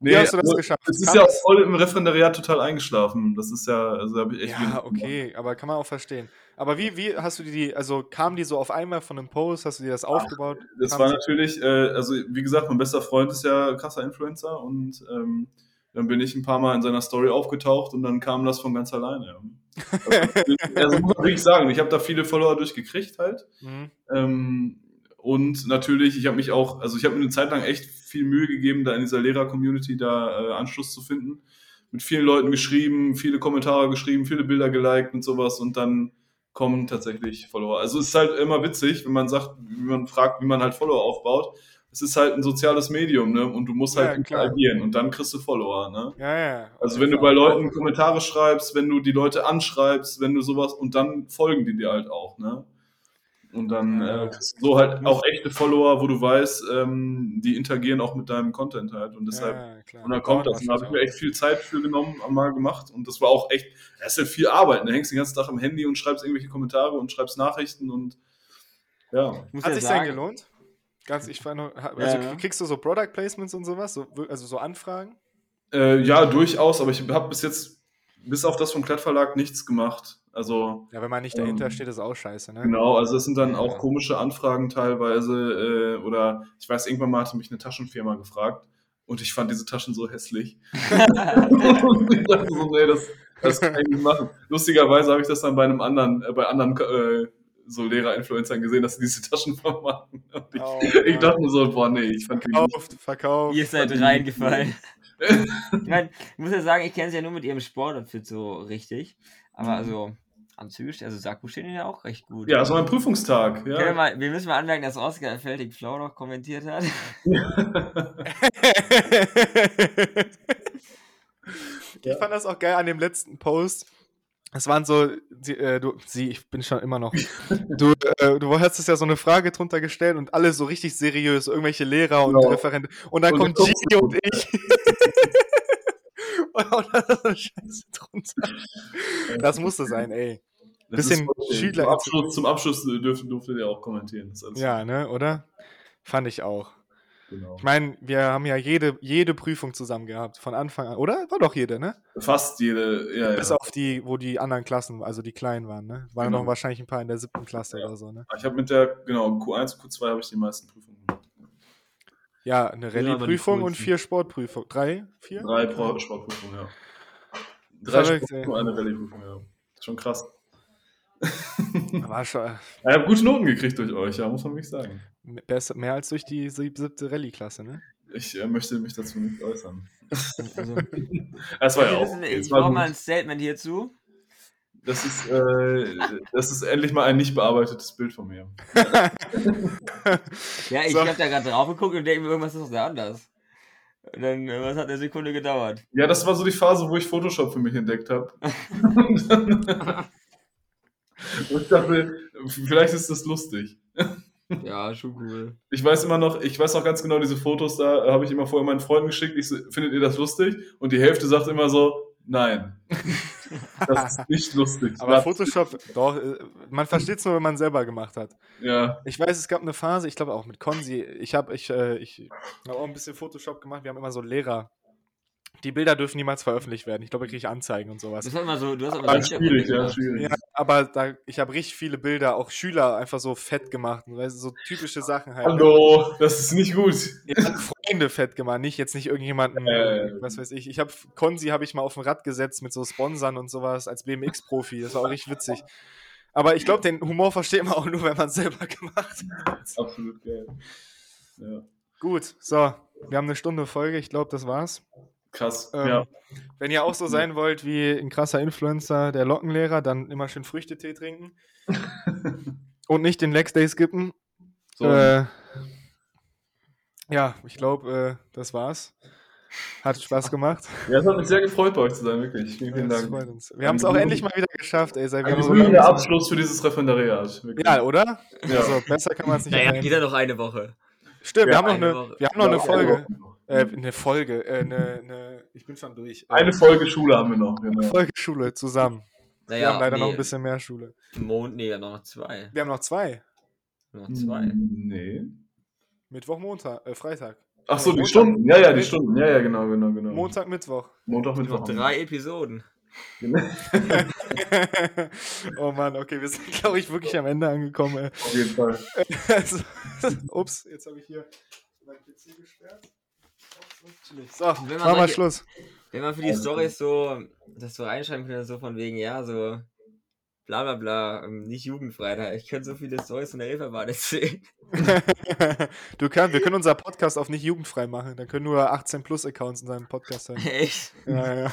Wie hast du das also, geschafft? Es ist Kann ja auch voll im Referendariat total eingeschlafen. Das ist ja, also da habe ich echt Ja, gemacht. okay, aber kann man auch verstehen. Aber wie, wie hast du die, also kamen die so auf einmal von einem Post, hast du dir das aufgebaut? Das Kam war natürlich, äh, also wie gesagt, mein bester Freund ist ja krasser Influencer und ähm, Dann bin ich ein paar Mal in seiner Story aufgetaucht und dann kam das von ganz alleine. [LAUGHS] Also, muss man wirklich sagen, ich habe da viele Follower durchgekriegt halt. Mhm. Ähm, und natürlich, ich habe mich auch, also ich habe mir eine Zeit lang echt viel Mühe gegeben, da in dieser Lehrer-Community da äh, Anschluss zu finden. Mit vielen Leuten geschrieben, viele Kommentare geschrieben, viele Bilder geliked und sowas und dann kommen tatsächlich Follower. Also es ist halt immer witzig, wenn man sagt, wie man fragt, wie man halt Follower aufbaut. Es ist halt ein soziales Medium, ne? Und du musst halt Ja, klar. interagieren und dann kriegst du Follower, ne? Ja, ja. Also wenn du bei Leuten Kommentare schreibst, wenn du die Leute anschreibst, wenn du sowas und dann folgen die dir halt auch, ne? Und dann Ja. äh, so halt auch echte Follower, wo du weißt, ähm, die interagieren auch mit deinem Content halt und deshalb ja, ja, klar. und dann kommt das. Und da habe ich mir echt viel Zeit für genommen, mal gemacht und das war auch echt, das ist halt viel Arbeit. Du hängst den ganzen Tag am Handy und schreibst irgendwelche Kommentare und schreibst Nachrichten und ja. Hat ja sich sagen, denn gelohnt? Ganz, ich ha- also Ja. kriegst du so Product Placements und sowas? So, also so Anfragen? Äh, ja, durchaus, aber ich habe bis jetzt, bis auf das vom Klettverlag, nichts gemacht. Also Ja, wenn man nicht dahinter Ähm, steht, ist auch scheiße, ne? Genau, also es sind dann Ja. auch komische Anfragen teilweise äh, oder ich weiß, irgendwann mal hatte mich eine Taschenfirma gefragt und ich fand diese Taschen so hässlich. [LAUGHS] und ich dachte so, nee, das, das kann ich nicht machen. Lustigerweise habe ich das dann bei einem anderen, äh, bei anderen äh, so Lehrer-Influencern gesehen, dass sie diese Taschen [LAUGHS] vermachen. Und ich, Oh, ich dachte mir so, boah, nee, ich fand. Verkauft, verkauft. Ihr seid reingefallen. [LAUGHS] ich meine, ich muss ja sagen, ich kenne sie ja nur mit ihrem Sportoutfit so richtig. Aber also, Anzüge, also Sakko stehen ihnen ja auch recht gut. Ja, es war ein Prüfungstag. Können wir, Ja. mal, wir müssen mal anmerken, dass Oscar Feldig Flau noch kommentiert hat. [LAUGHS] ich fand das auch geil an dem letzten Post. Es waren so, sie, äh, du, sie, ich bin schon immer noch. Du, äh, du hast es ja so eine Frage drunter gestellt und alle so richtig seriös, irgendwelche Lehrer und Genau. Referenten. Und dann Und kommt Gigi und ich. und, [LAUGHS] und dann so Scheiße drunter. Das musste sein, ey. Das bisschen. Schüler- Zum Abschluss, zum Abschluss dürfte, durfte der auch kommentieren. Ja, ne, oder? Fand ich auch. Genau. Ich meine, wir haben ja jede, jede Prüfung zusammen gehabt, von Anfang an, oder? War doch jede, ne? Fast jede, ja, Bis ja. auf die, wo die anderen Klassen, also die kleinen waren, ne? Waren Genau. noch wahrscheinlich ein paar in der siebten Klasse Ja. oder so, ne? Ich habe mit der, genau, Q1 und Q2 habe ich die meisten Prüfungen gemacht. Ja, eine Rallye-Prüfung und coolsten. vier Sportprüfungen. Drei? Vier? Drei Pro Sportprüfungen, ja. Drei Sportprüfungen, eine Rallye-Prüfung, ja. Schon krass. War schon [LAUGHS] Ja, ich habe gute Noten gekriegt durch euch, ja, muss man wirklich sagen. äh, besser, mehr als durch die sieb- siebte Rallye-Klasse, ne? Ich äh, möchte mich dazu nicht äußern. [LAUGHS] Also, [LAUGHS] Das war ja auch. ich brauche mal ein Statement hierzu. Das ist, äh, das ist endlich mal ein nicht bearbeitetes Bild von mir. Ja, ich So. habe da gerade drauf geguckt und denke mir, irgendwas ist doch da anders. Und dann, äh, was hat eine Sekunde gedauert? Ja, das war so die Phase, wo ich Photoshop für mich entdeckt habe. Und dachte, vielleicht ist das lustig. Ja, schon cool. Ich weiß immer noch, ich weiß noch ganz genau, diese Fotos da äh, habe ich immer vorher meinen Freunden geschickt. Ich so, findet ihr das lustig? Und die Hälfte sagt immer so, nein. [LAUGHS] Das ist nicht lustig. Aber Was? Photoshop, doch, äh, man versteht es nur, wenn man selber gemacht hat. ja, Ich weiß, es gab eine Phase, ich glaube auch mit Konzi, ich habe ich, äh, ich hab auch ein bisschen Photoshop gemacht, wir haben immer so Lehrer. Die Bilder dürfen niemals veröffentlicht werden. Ich glaube, ich kriege Anzeigen und sowas. Das war immer so, du hast ganz so schwierig, ja, schwierig. Ja, aber da, ich habe richtig viele Bilder, auch Schüler einfach so fett gemacht. Weißt, so typische Sachen halt. Hallo, das ist nicht gut. Ja, Freunde fett gemacht, nicht jetzt nicht irgendjemanden, Äh. was weiß ich. Ich habe Konzi habe ich mal auf ein Rad gesetzt mit so Sponsern und sowas als BMX-Profi. Das war auch richtig witzig. Aber ich glaube, den Humor versteht man auch nur, wenn man es selber gemacht hat. Absolut geil. Ja, Gut, so, wir haben eine Stunde Folge. Ich glaube, das war's. Krass. Ähm, ja. Wenn ihr auch so sein wollt wie ein krasser Influencer, der Lockenlehrer, dann immer schön Früchtetee trinken. [LAUGHS] und nicht den Lex Day skippen. So, Äh, ja, ich glaube, äh, das war's. Hat Spaß gemacht. ja, es hat mich sehr gefreut, bei euch zu sein, wirklich. Vielen, vielen Dank. freut uns. Wir haben es auch endlich mal wieder geschafft, ey. Seit wir Ein haben so lange- Abschluss für dieses Referendariat. Wirklich. Ja, oder? Ja. Also besser kann man es nicht Naja, ja noch eine Woche. Stimmt, wir Ja, haben noch eine eine, Woche. wir haben noch eine Folge. genau. Äh, eine Folge, äh, eine, eine, ich bin schon durch. Äh, Eine Folge Schule haben wir noch, genau. Folge Schule zusammen. wir Naja, haben leider nee, noch ein bisschen mehr Schule. Mond, nee, noch zwei. Wir haben noch zwei. Noch zwei. Nee. Mittwoch, Montag, äh, Freitag. Ach so, die Montag- Stunden. Ja, ja, die Stunden. Ja, ja, genau, genau, genau. Montag, Mittwoch. Montag, Noch Mittwoch. drei Episoden. [LAUGHS] oh Mann, okay, wir sind, glaube ich, wirklich am Ende angekommen. Ey. Auf jeden Fall. [LAUGHS] Also, [LAUGHS] ups, jetzt habe ich hier mein PC gesperrt. So, Wenn man machen wir solche- Schluss. Wenn man für die Storys so, das so reinschreiben könnte, so von wegen, ja, so bla bla bla, ähm, nicht jugendfrei, da. ich könnte so viele Storys von der Reeperbahn erzählen. [LAUGHS] du kannst, wir können unser Podcast auf nicht jugendfrei machen. Dann können nur 18 Plus Accounts in seinem Podcast sein. [LAUGHS] Echt? Ja, ja.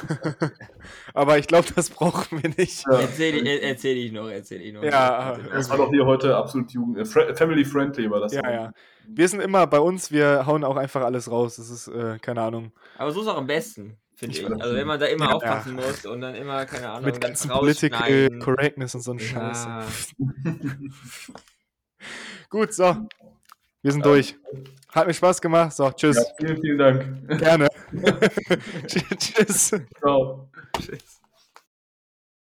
Aber ich glaube, das brauchen wir nicht. Ja. Erzähl, ich- er- erzähl ich noch, erzähl ich noch. Ja, Bitte. Das war doch hier heute absolut Jugend, äh, family friendly war das. Ja, ja. Wir sind immer bei uns, wir hauen auch einfach alles raus. Das ist, äh, keine Ahnung. Aber so ist auch am besten, finde Ich ich. Also wenn man da immer Ja. aufpassen muss und dann immer, keine Ahnung, Mit ganzen Political. Correctness und so ein Ja. Scheiß. [LAUGHS] Gut, so. Wir sind durch. Hat mir Spaß gemacht. So, tschüss. Ja, vielen, vielen Dank. Gerne. [LAUGHS] [LAUGHS] Tschüss. Ciao. Tschüss.